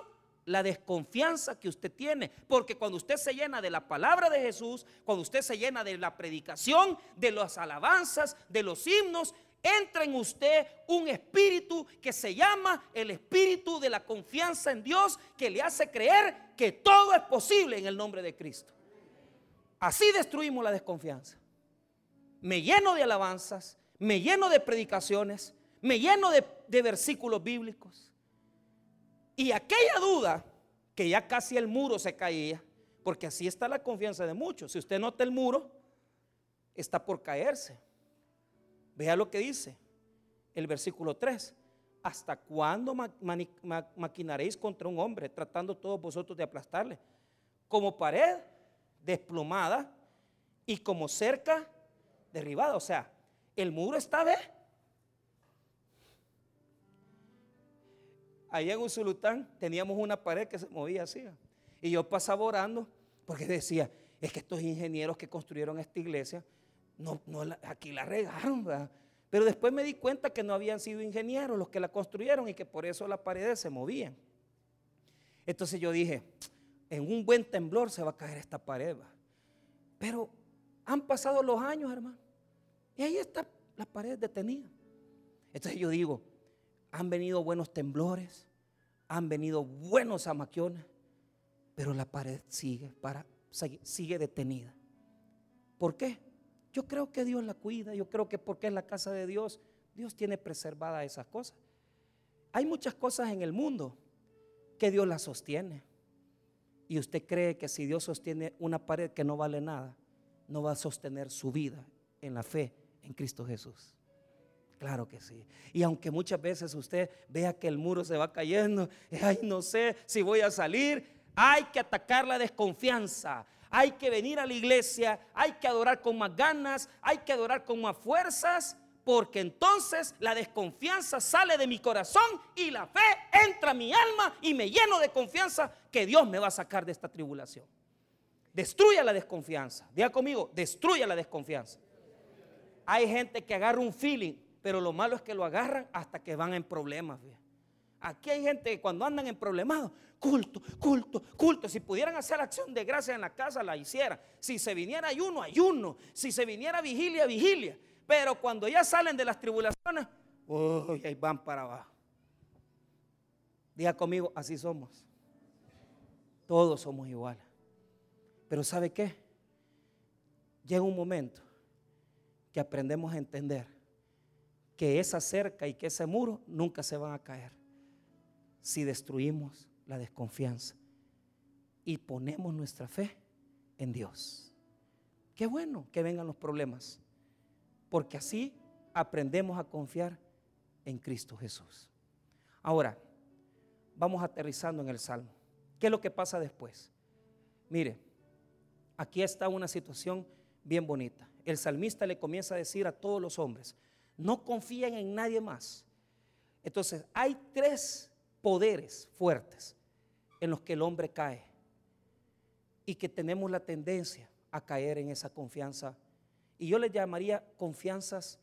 la desconfianza que usted tiene. Porque cuando usted se llena de la palabra de Jesús, cuando usted se llena de la predicación, de las alabanzas, de los himnos, entra en usted un espíritu que se llama el espíritu de la confianza en Dios, que le hace creer que todo es posible en el nombre de Cristo. Así destruimos la desconfianza. Me lleno de alabanzas, me lleno de predicaciones, me lleno de, de versículos bíblicos y aquella duda, que ya casi el muro se caía, porque así está la confianza de muchos. Si usted nota el muro, está por caerse. Vea lo que dice el versículo 3. ¿Hasta cuándo maquinaréis contra un hombre, tratando todos vosotros de aplastarle? Como pared desplomada y como cerca derribada. O sea, el muro está, ¿ve? Allá en Usulután teníamos una pared que se movía así. Y yo pasaba orando porque decía, es que estos ingenieros que construyeron esta iglesia, no, no aquí la regaron, Pero después me di cuenta que no habían sido ingenieros los que la construyeron y que por eso las paredes se movían. Entonces yo dije, en un buen temblor se va a caer esta pared. Pero han pasado los años, hermano. Y ahí está la pared detenida. Entonces yo digo, han venido buenos temblores, han venido buenos amaquiones, pero la pared sigue, para, sigue detenida. ¿Por qué? Yo creo que Dios la cuida, yo creo que porque es la casa de Dios, Dios tiene preservada esas cosas. Hay muchas cosas en el mundo que Dios las sostiene. y usted cree que si Dios sostiene una pared que no vale nada, no va a sostener su vida en la fe en Cristo Jesús. Claro que sí. Y aunque muchas veces usted vea que el muro se va cayendo, ay, no sé si voy a salir, hay que atacar la desconfianza. Hay que venir a la iglesia, hay que adorar con más ganas, hay que adorar con más fuerzas, porque entonces la desconfianza sale de mi corazón y la fe entra a mi alma y me lleno de confianza que Dios me va a sacar de esta tribulación. Destruya la desconfianza. Diga conmigo, destruya la desconfianza. Hay gente que agarra un feeling, pero lo malo es que lo agarran hasta que van en problemas. Aquí hay gente que cuando andan en problemas, culto, culto, culto. Si pudieran hacer acción de gracia en la casa, la hicieran. Si se viniera ayuno, ayuno. Si se viniera vigilia, vigilia. Pero cuando ya salen de las tribulaciones, uy, ahí van para abajo. Diga conmigo, así somos. Todos somos iguales. Pero ¿sabe qué? Llega un momento que aprendemos a entender que esa cerca y que ese muro nunca se van a caer si destruimos la desconfianza y ponemos nuestra fe en Dios. Qué bueno que vengan los problemas, porque así aprendemos a confiar en Cristo Jesús. Ahora, vamos aterrizando en el Salmo. ¿Qué es lo que pasa después? Mire, aquí está una situación bien bonita. El salmista le comienza a decir a todos los hombres, no confíen en nadie más. Entonces, hay tres poderes fuertes en los que el hombre cae y que tenemos la tendencia a caer en esa confianza. Y yo le llamaría confianzas,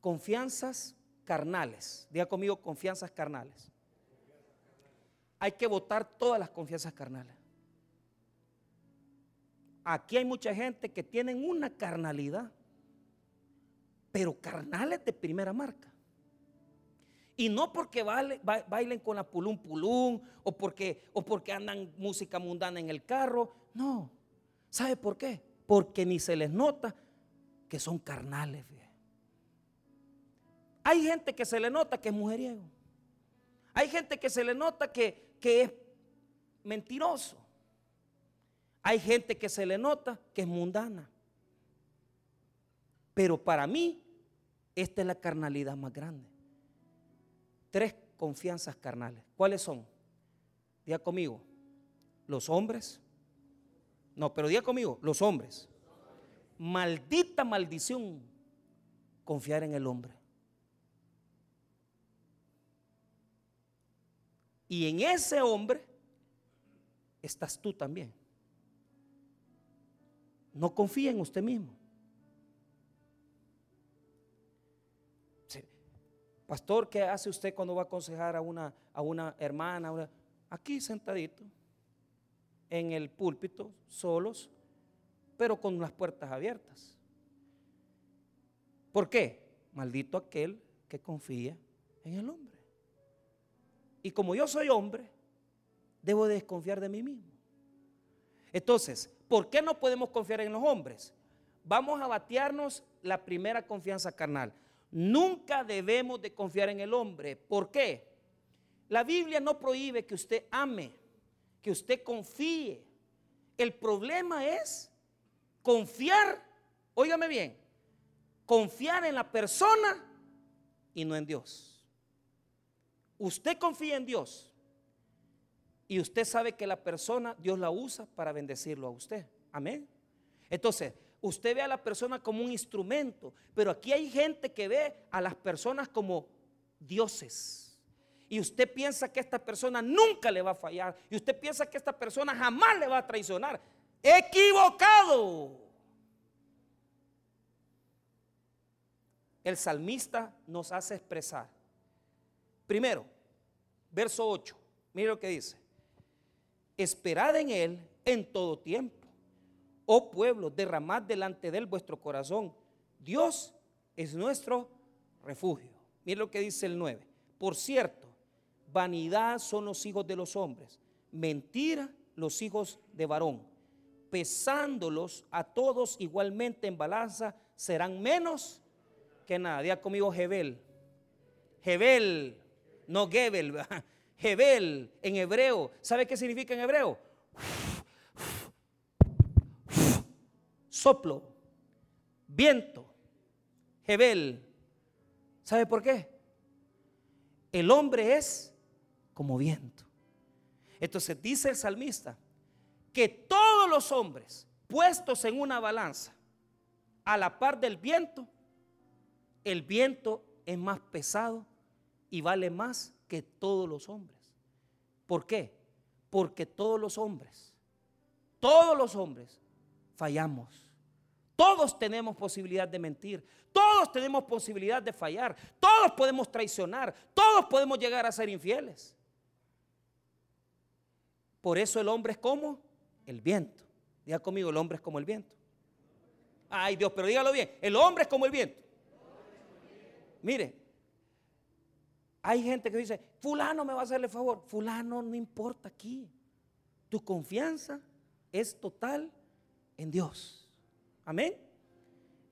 confianzas carnales. Diga conmigo, confianzas carnales. Hay que votar todas las confianzas carnales. Aquí hay mucha gente que tienen una carnalidad, pero carnales de primera marca. Y no porque bailen con la pulún pulún o porque, o porque andan música mundana en el carro. No. ¿Sabe por qué? Porque ni se les nota que son carnales. Hay gente que se le nota que es mujeriego. Hay gente que se le nota que, que es mentiroso. Hay gente que se le nota que es mundana. Pero para mí, esta es la carnalidad más grande. Tres confianzas carnales. ¿Cuáles son? Diga conmigo, los hombres. No, pero diga conmigo, los hombres. Maldita maldición confiar en el hombre. Y en ese hombre estás tú también. No confía en usted mismo. Pastor, ¿qué hace usted cuando va a aconsejar a una, a una hermana? Aquí sentadito, en el púlpito, solos, pero con las puertas abiertas. ¿Por qué? Maldito aquel que confía en el hombre. Y como yo soy hombre, debo desconfiar de mí mismo. Entonces, ¿Por qué no podemos confiar en los hombres? Vamos a batearnos la primera confianza carnal. Nunca debemos de confiar en el hombre. ¿Por qué? La Biblia no prohíbe que usted ame, que usted confíe. El problema es confiar, óigame bien, confiar en la persona y no en Dios. Usted confía en Dios y usted sabe que la persona, Dios la usa para bendecirlo a usted. Amén. Entonces, usted ve a la persona como un instrumento, pero aquí hay gente que ve a las personas como dioses. Y usted piensa que esta persona nunca le va a fallar. Y usted piensa que esta persona jamás le va a traicionar. Equivocado. El salmista nos hace expresar. Primero, verso 8. Mire lo que dice esperad en Él en todo tiempo. Oh pueblo, derramad delante de Él vuestro corazón. Dios es nuestro refugio. Mire lo que dice el 9. Por cierto, vanidad son los hijos de los hombres, mentira los hijos de varón. Pesándolos a todos igualmente en balanza, serán menos que nada. Diga conmigo Jebel. Jebel, no Gebel. Jebel en hebreo, ¿sabe qué significa en hebreo? Soplo, viento, Jebel. ¿Sabe por qué? El hombre es como viento. Entonces dice el salmista que todos los hombres puestos en una balanza a la par del viento, el viento es más pesado y vale más que todos los hombres. ¿Por qué? Porque todos los hombres, todos los hombres fallamos. Todos tenemos posibilidad de mentir, todos tenemos posibilidad de fallar, todos podemos traicionar, todos podemos llegar a ser infieles. Por eso el hombre es como el viento. Diga conmigo, el hombre es como el viento. Ay Dios, pero dígalo bien, el hombre es como el viento. Mire, hay gente que dice, fulano me va a hacerle favor. Fulano no importa aquí. Tu confianza es total en Dios. Amén.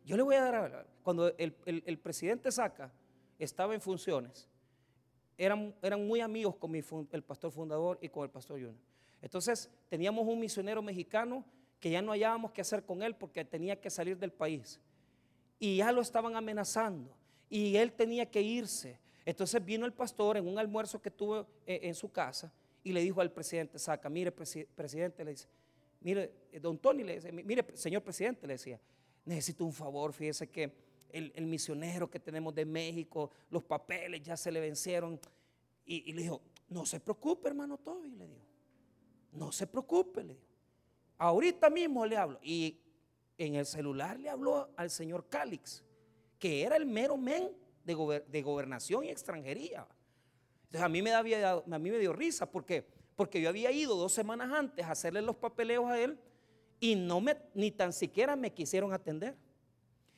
Yo le voy a dar, cuando el, presidente Saca estaba en funciones, eran, eran muy amigos con el pastor fundador y con el pastor Junior. Entonces teníamos un misionero mexicano que ya no hallábamos qué hacer con él porque tenía que salir del país. Y ya lo estaban amenazando y él tenía que irse. Entonces vino el pastor en un almuerzo que tuvo eh, en su casa y le dijo al presidente Saca, mire presidente, le dice, mire, eh, don Tony le dice, mire señor presidente, le decía, necesito un favor, fíjese que el, misionero que tenemos de México, los papeles ya se le vencieron. Y, le dijo, no se preocupe hermano Toby, le dijo, no se preocupe, le dijo, ahorita mismo le hablo. Y en el celular le habló al señor Calix que era el mero men de, gobernación y extranjería. Entonces a mí me, a mí me dio risa porque, porque yo había ido dos semanas antes a hacerle los papeleos a él y no me, ni tan siquiera me quisieron atender.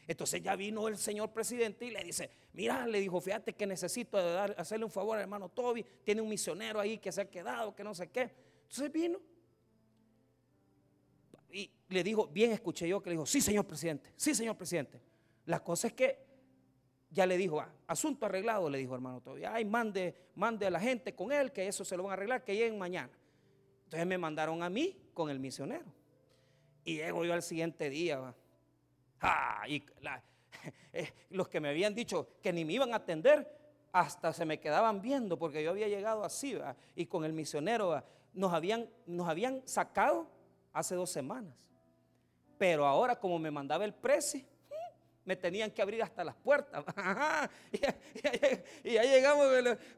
Entonces ya vino el señor presidente y le dice, mira, le dijo, fíjate que necesito hacerle un favor al hermano Toby, tiene un misionero ahí que se ha quedado, que no sé qué. Entonces vino y le dijo, bien escuché yo que le dijo, sí señor presidente, sí señor presidente. La cosa es que ya le dijo, ah, asunto arreglado, le dijo hermano todavía, ay, mande, mande a la gente con él, que eso se lo van a arreglar, que lleguen mañana. Entonces me mandaron a mí con el misionero. Y llego yo al siguiente día. Ah, y eh, los que me habían dicho que ni me iban a atender, hasta se me quedaban viendo, porque yo había llegado así, y con el misionero nos, habían, nos habían sacado hace dos semanas. Pero ahora como me mandaba el precio, me tenían que abrir hasta las puertas. y, ya, llegamos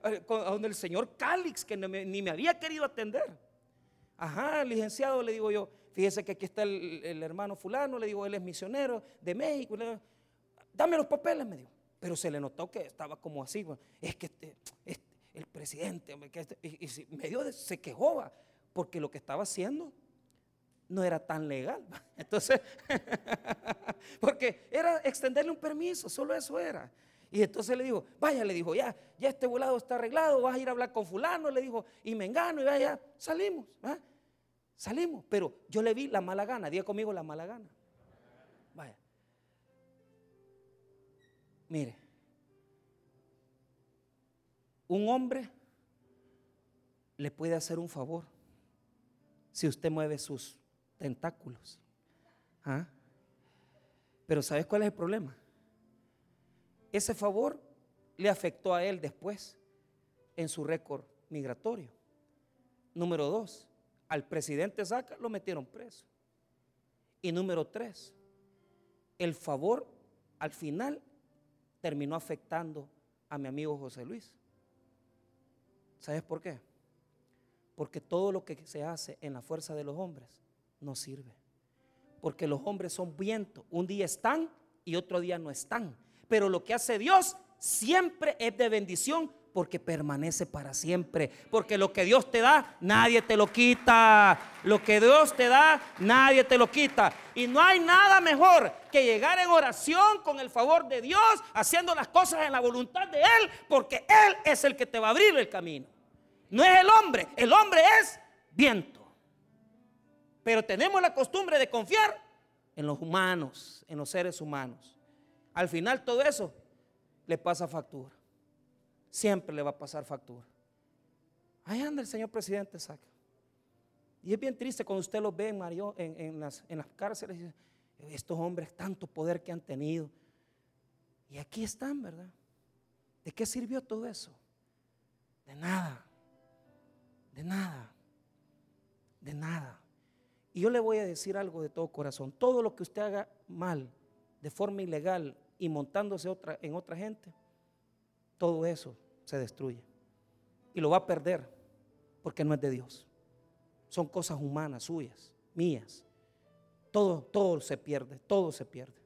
a donde el señor Calix, que ni me había querido atender. Ajá, licenciado, le digo yo, fíjese que aquí está el, hermano fulano, le digo, él es misionero de México. Dame los papeles, me dijo. Pero se le notó que estaba como así, es que este, este, el presidente, este", y, y, medio se quejó, porque lo que estaba haciendo no era tan legal. Entonces, porque era extenderle un permiso, solo eso era. Y entonces le dijo, vaya, le dijo, ya, ya este volado está arreglado, vas a ir a hablar con fulano, le dijo, y me engano, y vaya, salimos, salimos. Pero yo le vi la mala gana, diga conmigo la mala gana. Vaya. Mire, un hombre le puede hacer un favor si usted mueve sus tentáculos. ¿Ah? Pero ¿sabes cuál es el problema? Ese favor le afectó a él después en su récord migratorio. Número dos, al presidente Saca lo metieron preso. Y número tres, el favor al final terminó afectando a mi amigo José Luis. ¿Sabes por qué? Porque todo lo que se hace en la fuerza de los hombres no sirve. Porque los hombres son viento. Un día están y otro día no están. Pero lo que hace Dios siempre es de bendición porque permanece para siempre. Porque lo que Dios te da, nadie te lo quita. Lo que Dios te da, nadie te lo quita. Y no hay nada mejor que llegar en oración con el favor de Dios, haciendo las cosas en la voluntad de Él, porque Él es el que te va a abrir el camino. No es el hombre, el hombre es viento. Pero tenemos la costumbre de confiar en los humanos, en los seres humanos. Al final todo eso le pasa factura. Siempre le va a pasar factura. Ahí anda el señor presidente, saca. Y es bien triste cuando usted los ve en, las, en las cárceles, estos hombres, tanto poder que han tenido. Y aquí están, ¿verdad? ¿De qué sirvió todo eso? De nada, de nada, de nada. Y yo le voy a decir algo de todo corazón. Todo lo que usted haga mal, de forma ilegal y montándose otra, en otra gente, todo eso se destruye. Y lo va a perder porque no es de Dios. Son cosas humanas, suyas, mías. Todo, todo se pierde, todo se pierde.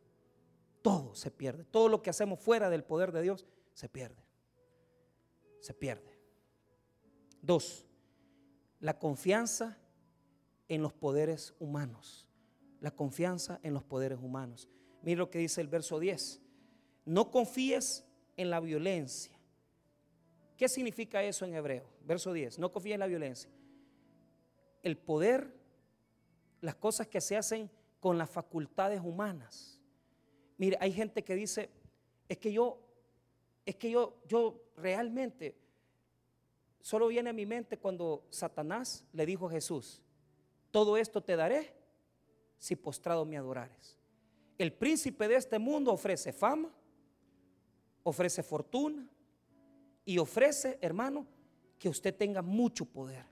Todo se pierde. Todo lo que hacemos fuera del poder de Dios se pierde. Se pierde. Dos, la confianza en los poderes humanos. La confianza en los poderes humanos. Mira lo que dice el verso 10. No confíes en la violencia. ¿Qué significa eso en hebreo? Verso 10. No confíes en la violencia. El poder, las cosas que se hacen con las facultades humanas. Mire, hay gente que dice, es que yo, es que yo, yo realmente, solo viene a mi mente cuando Satanás le dijo a Jesús, todo esto te daré si postrado me adorares. El príncipe de este mundo ofrece fama, ofrece fortuna y ofrece, hermano, que usted tenga mucho poder.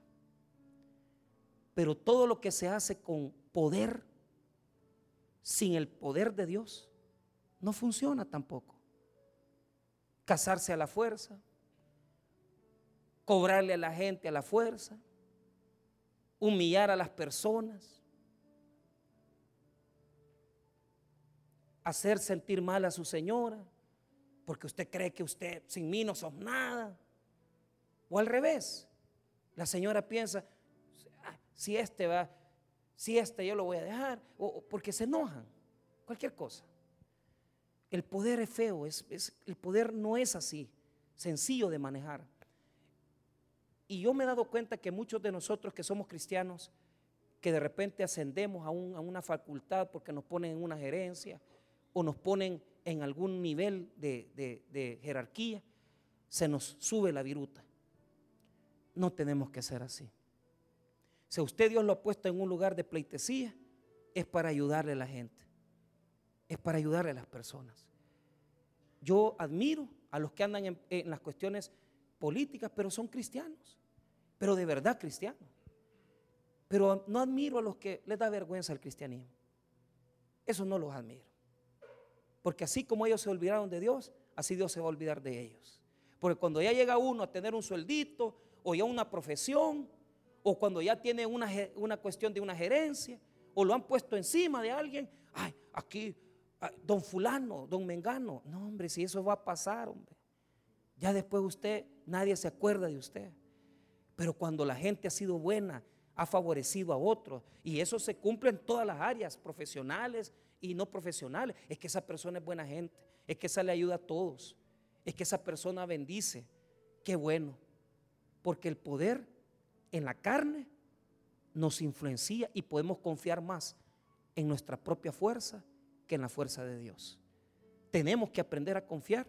Pero todo lo que se hace con poder, sin el poder de Dios, no funciona tampoco. Casarse a la fuerza, cobrarle a la gente a la fuerza, humillar a las personas, hacer sentir mal a su señora, porque usted cree que usted sin mí no sos nada. O al revés, la señora piensa, ah, si este va, si este yo lo voy a dejar, o, porque se enojan, cualquier cosa. El poder es feo, es, el poder no es así, sencillo de manejar. Y yo me he dado cuenta que muchos de nosotros que somos cristianos, que de repente ascendemos a, una facultad porque nos ponen en una gerencia o nos ponen en algún nivel de, jerarquía, se nos sube la viruta. No tenemos que ser así. Si usted Dios lo ha puesto en un lugar de pleitesía, es para ayudarle a la gente, es para ayudarle a las personas. Yo admiro a los que andan en las cuestiones políticas, pero son cristianos, pero de verdad cristianos. Pero no admiro a los que les da vergüenza el cristianismo. Eso no los admiro. Porque así como ellos se olvidaron de Dios, así Dios se va a olvidar de ellos. Porque cuando ya llega uno a tener un sueldito, o ya una profesión, o cuando ya tiene una, una cuestión de una gerencia, o lo han puesto encima de alguien, ay, aquí, don fulano, don mengano. No, hombre, si eso va a pasar, hombre. Ya después usted, nadie se acuerda de usted. Pero cuando la gente ha sido buena, ha favorecido a otros, y eso se cumple en todas las áreas, profesionales y no profesionales, es que esa persona es buena gente, es que esa le ayuda a todos, es que esa persona bendice. Qué bueno, porque el poder en la carne nos influencia y podemos confiar más en nuestra propia fuerza que en la fuerza de Dios. Tenemos que aprender a confiar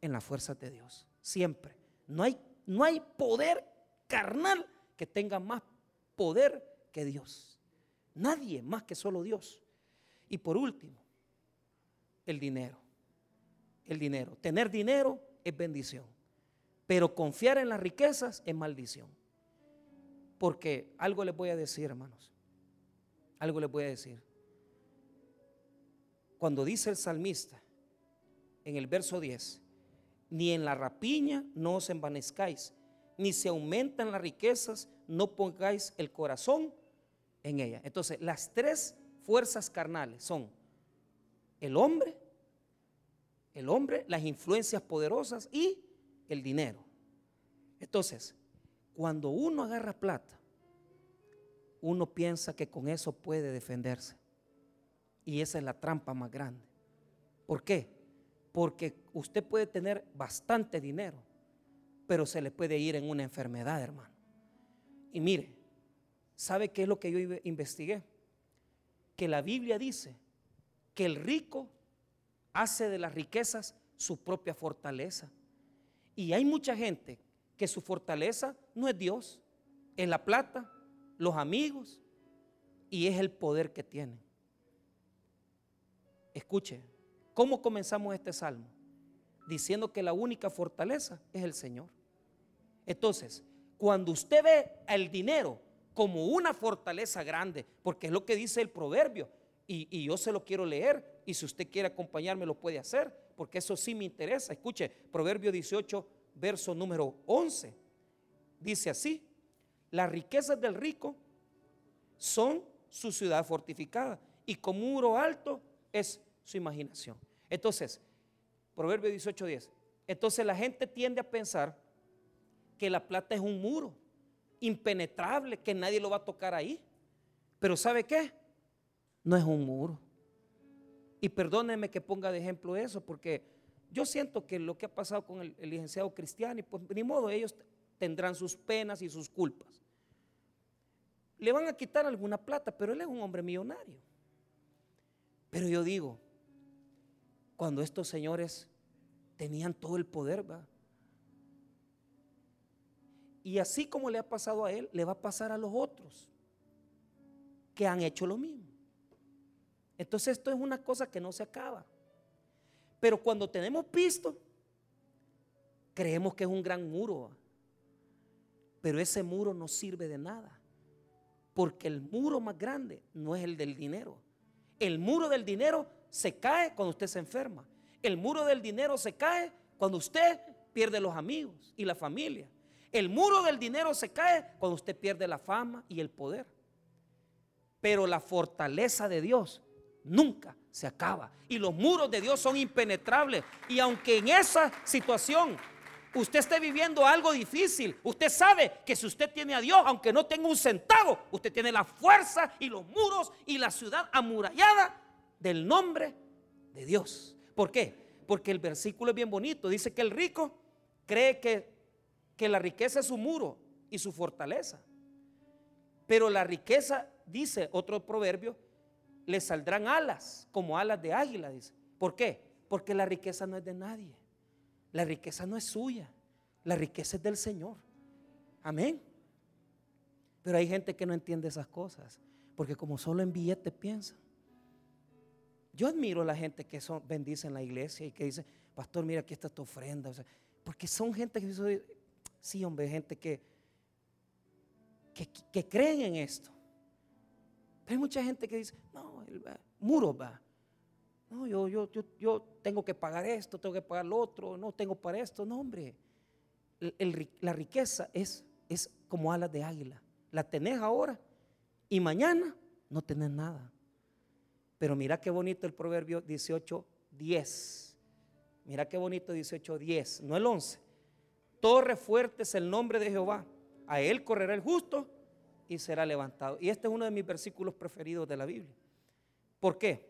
en la fuerza de Dios. Siempre. No hay, no hay poder carnal que tenga más poder que Dios. Nadie más que solo Dios. Y por último, el dinero. El dinero. Tener dinero es bendición. Pero confiar en las riquezas es maldición. Porque algo les voy a decir, hermanos. Algo les voy a decir. Cuando dice el salmista en el verso 10, ni en la rapiña no os envanezcáis, ni se aumentan las riquezas, no pongáis el corazón en ella. Entonces, las tres fuerzas carnales son el hombre, el hombre, las influencias poderosas y el dinero. Entonces, cuando uno agarra plata, uno piensa que con eso puede defenderse. Y esa es la trampa más grande. ¿Por qué? Porque usted puede tener bastante dinero, pero se le puede ir en una enfermedad, hermano. Y mire, ¿sabe qué es lo que yo investigué? Que la Biblia dice que el rico hace de las riquezas su propia fortaleza. Y hay mucha gente que su fortaleza no es Dios, es la plata, los amigos y es el poder que tienen. Escuche, ¿cómo comenzamos este salmo? Diciendo que la única fortaleza es el Señor. Entonces, cuando usted ve el dinero como una fortaleza grande, porque es lo que dice el proverbio, y, yo se lo quiero leer, y si usted quiere acompañarme lo puede hacer, porque eso sí me interesa. Escuche, Proverbio 18, verso número 11, dice así, las riquezas del rico son su ciudad fortificada, y como muro alto es su imaginación. Entonces, Proverbio 18, 10. Entonces la gente tiende a pensar que la plata es un muro impenetrable, que nadie lo va a tocar ahí. Pero ¿sabe qué? No es un muro. Y perdónenme que ponga de ejemplo eso, porque yo siento que lo que ha pasado con el, licenciado Cristiano, pues ni modo, ellos tendrán sus penas y sus culpas. Le van a quitar alguna plata, pero él es un hombre millonario. Pero yo digo, cuando estos señores tenían todo el poder, va. Y así como le ha pasado a él, le va a pasar a los otros que han hecho lo mismo. Entonces esto es una cosa que no se acaba. Pero cuando tenemos visto, creemos que es un gran muro. Pero ese muro no sirve de nada. Porque el muro más grande no es el del dinero. El muro del dinero se cae cuando usted se enferma. El muro del dinero se cae cuando usted pierde los amigos y la familia. El muro del dinero se cae cuando usted pierde la fama y el poder. Pero la fortaleza de Dios nunca se acaba. Y los muros de Dios son impenetrables. Y aunque en esa situación usted esté viviendo algo difícil, usted sabe que si usted tiene a Dios, aunque no tenga un centavo, usted tiene la fuerza y los muros y la ciudad amurallada del nombre de Dios. ¿Por qué? Porque el versículo es bien bonito. Dice que el rico cree que que la riqueza es su muro y su fortaleza. Pero la riqueza, dice otro proverbio, le saldrán alas, como alas de águila, dice. ¿Por qué? Porque la riqueza no es de nadie. La riqueza no es suya. La riqueza es del Señor. Amén. Pero hay gente que no entiende esas cosas, porque como solo en billetes piensan. Yo admiro a la gente que son, en la iglesia y que dice, pastor, mira, aquí está tu ofrenda. porque son gente que Sí, hombre, gente que, que, creen en esto. Pero hay mucha gente que dice, no, el muro va. No, yo, yo, yo, tengo que pagar esto, tengo que pagar lo otro, no tengo para esto. No, hombre. la riqueza es, es como alas de águila. La tenés ahora y mañana no tenés nada. Pero mira qué bonito el proverbio 18, 10. Mira qué bonito 18, 10, no el 11. Torre fuerte es el nombre de Jehová. A él correrá el justo y será levantado. Y este es uno de mis versículos preferidos de la Biblia. ¿Por qué?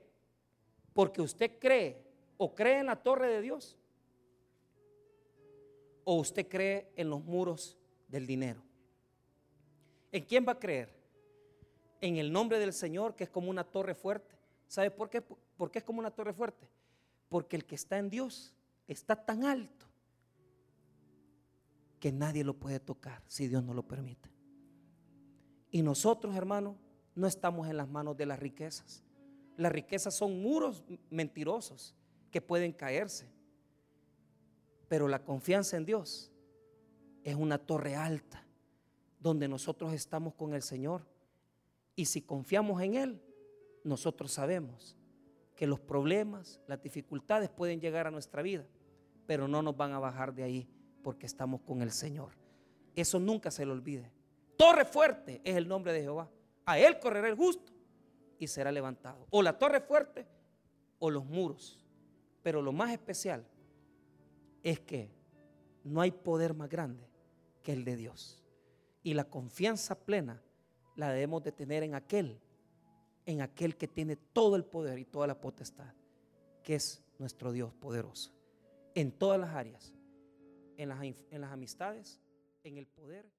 Porque usted cree o cree en la torre de Dios o usted cree en los muros del dinero. ¿En quién va a creer? En el nombre del Señor, que es como una torre fuerte. ¿Sabe por qué? ¿Por qué es como una torre fuerte? Porque el que está en Dios está tan alto que nadie lo puede tocar si Dios no lo permite. Y nosotros, hermanos, no estamos en las manos de las riquezas. Las riquezas son muros mentirosos que pueden caerse. Pero la confianza en Dios es una torre alta donde nosotros estamos con el Señor. Y si confiamos en Él, nosotros sabemos que los problemas, las dificultades pueden llegar a nuestra vida, pero no nos van a bajar de ahí porque estamos con el Señor. Eso nunca se lo olvide. Torre fuerte es el nombre de Jehová. A él correrá el justo y será levantado. O la torre fuerte o los muros. Pero lo más especial es que no hay poder más grande que el de Dios. Y la confianza plena la debemos de tener en aquel, en aquel que tiene todo el poder y toda la potestad, que es nuestro Dios poderoso, en todas las áreas en las, en las amistades, en el poder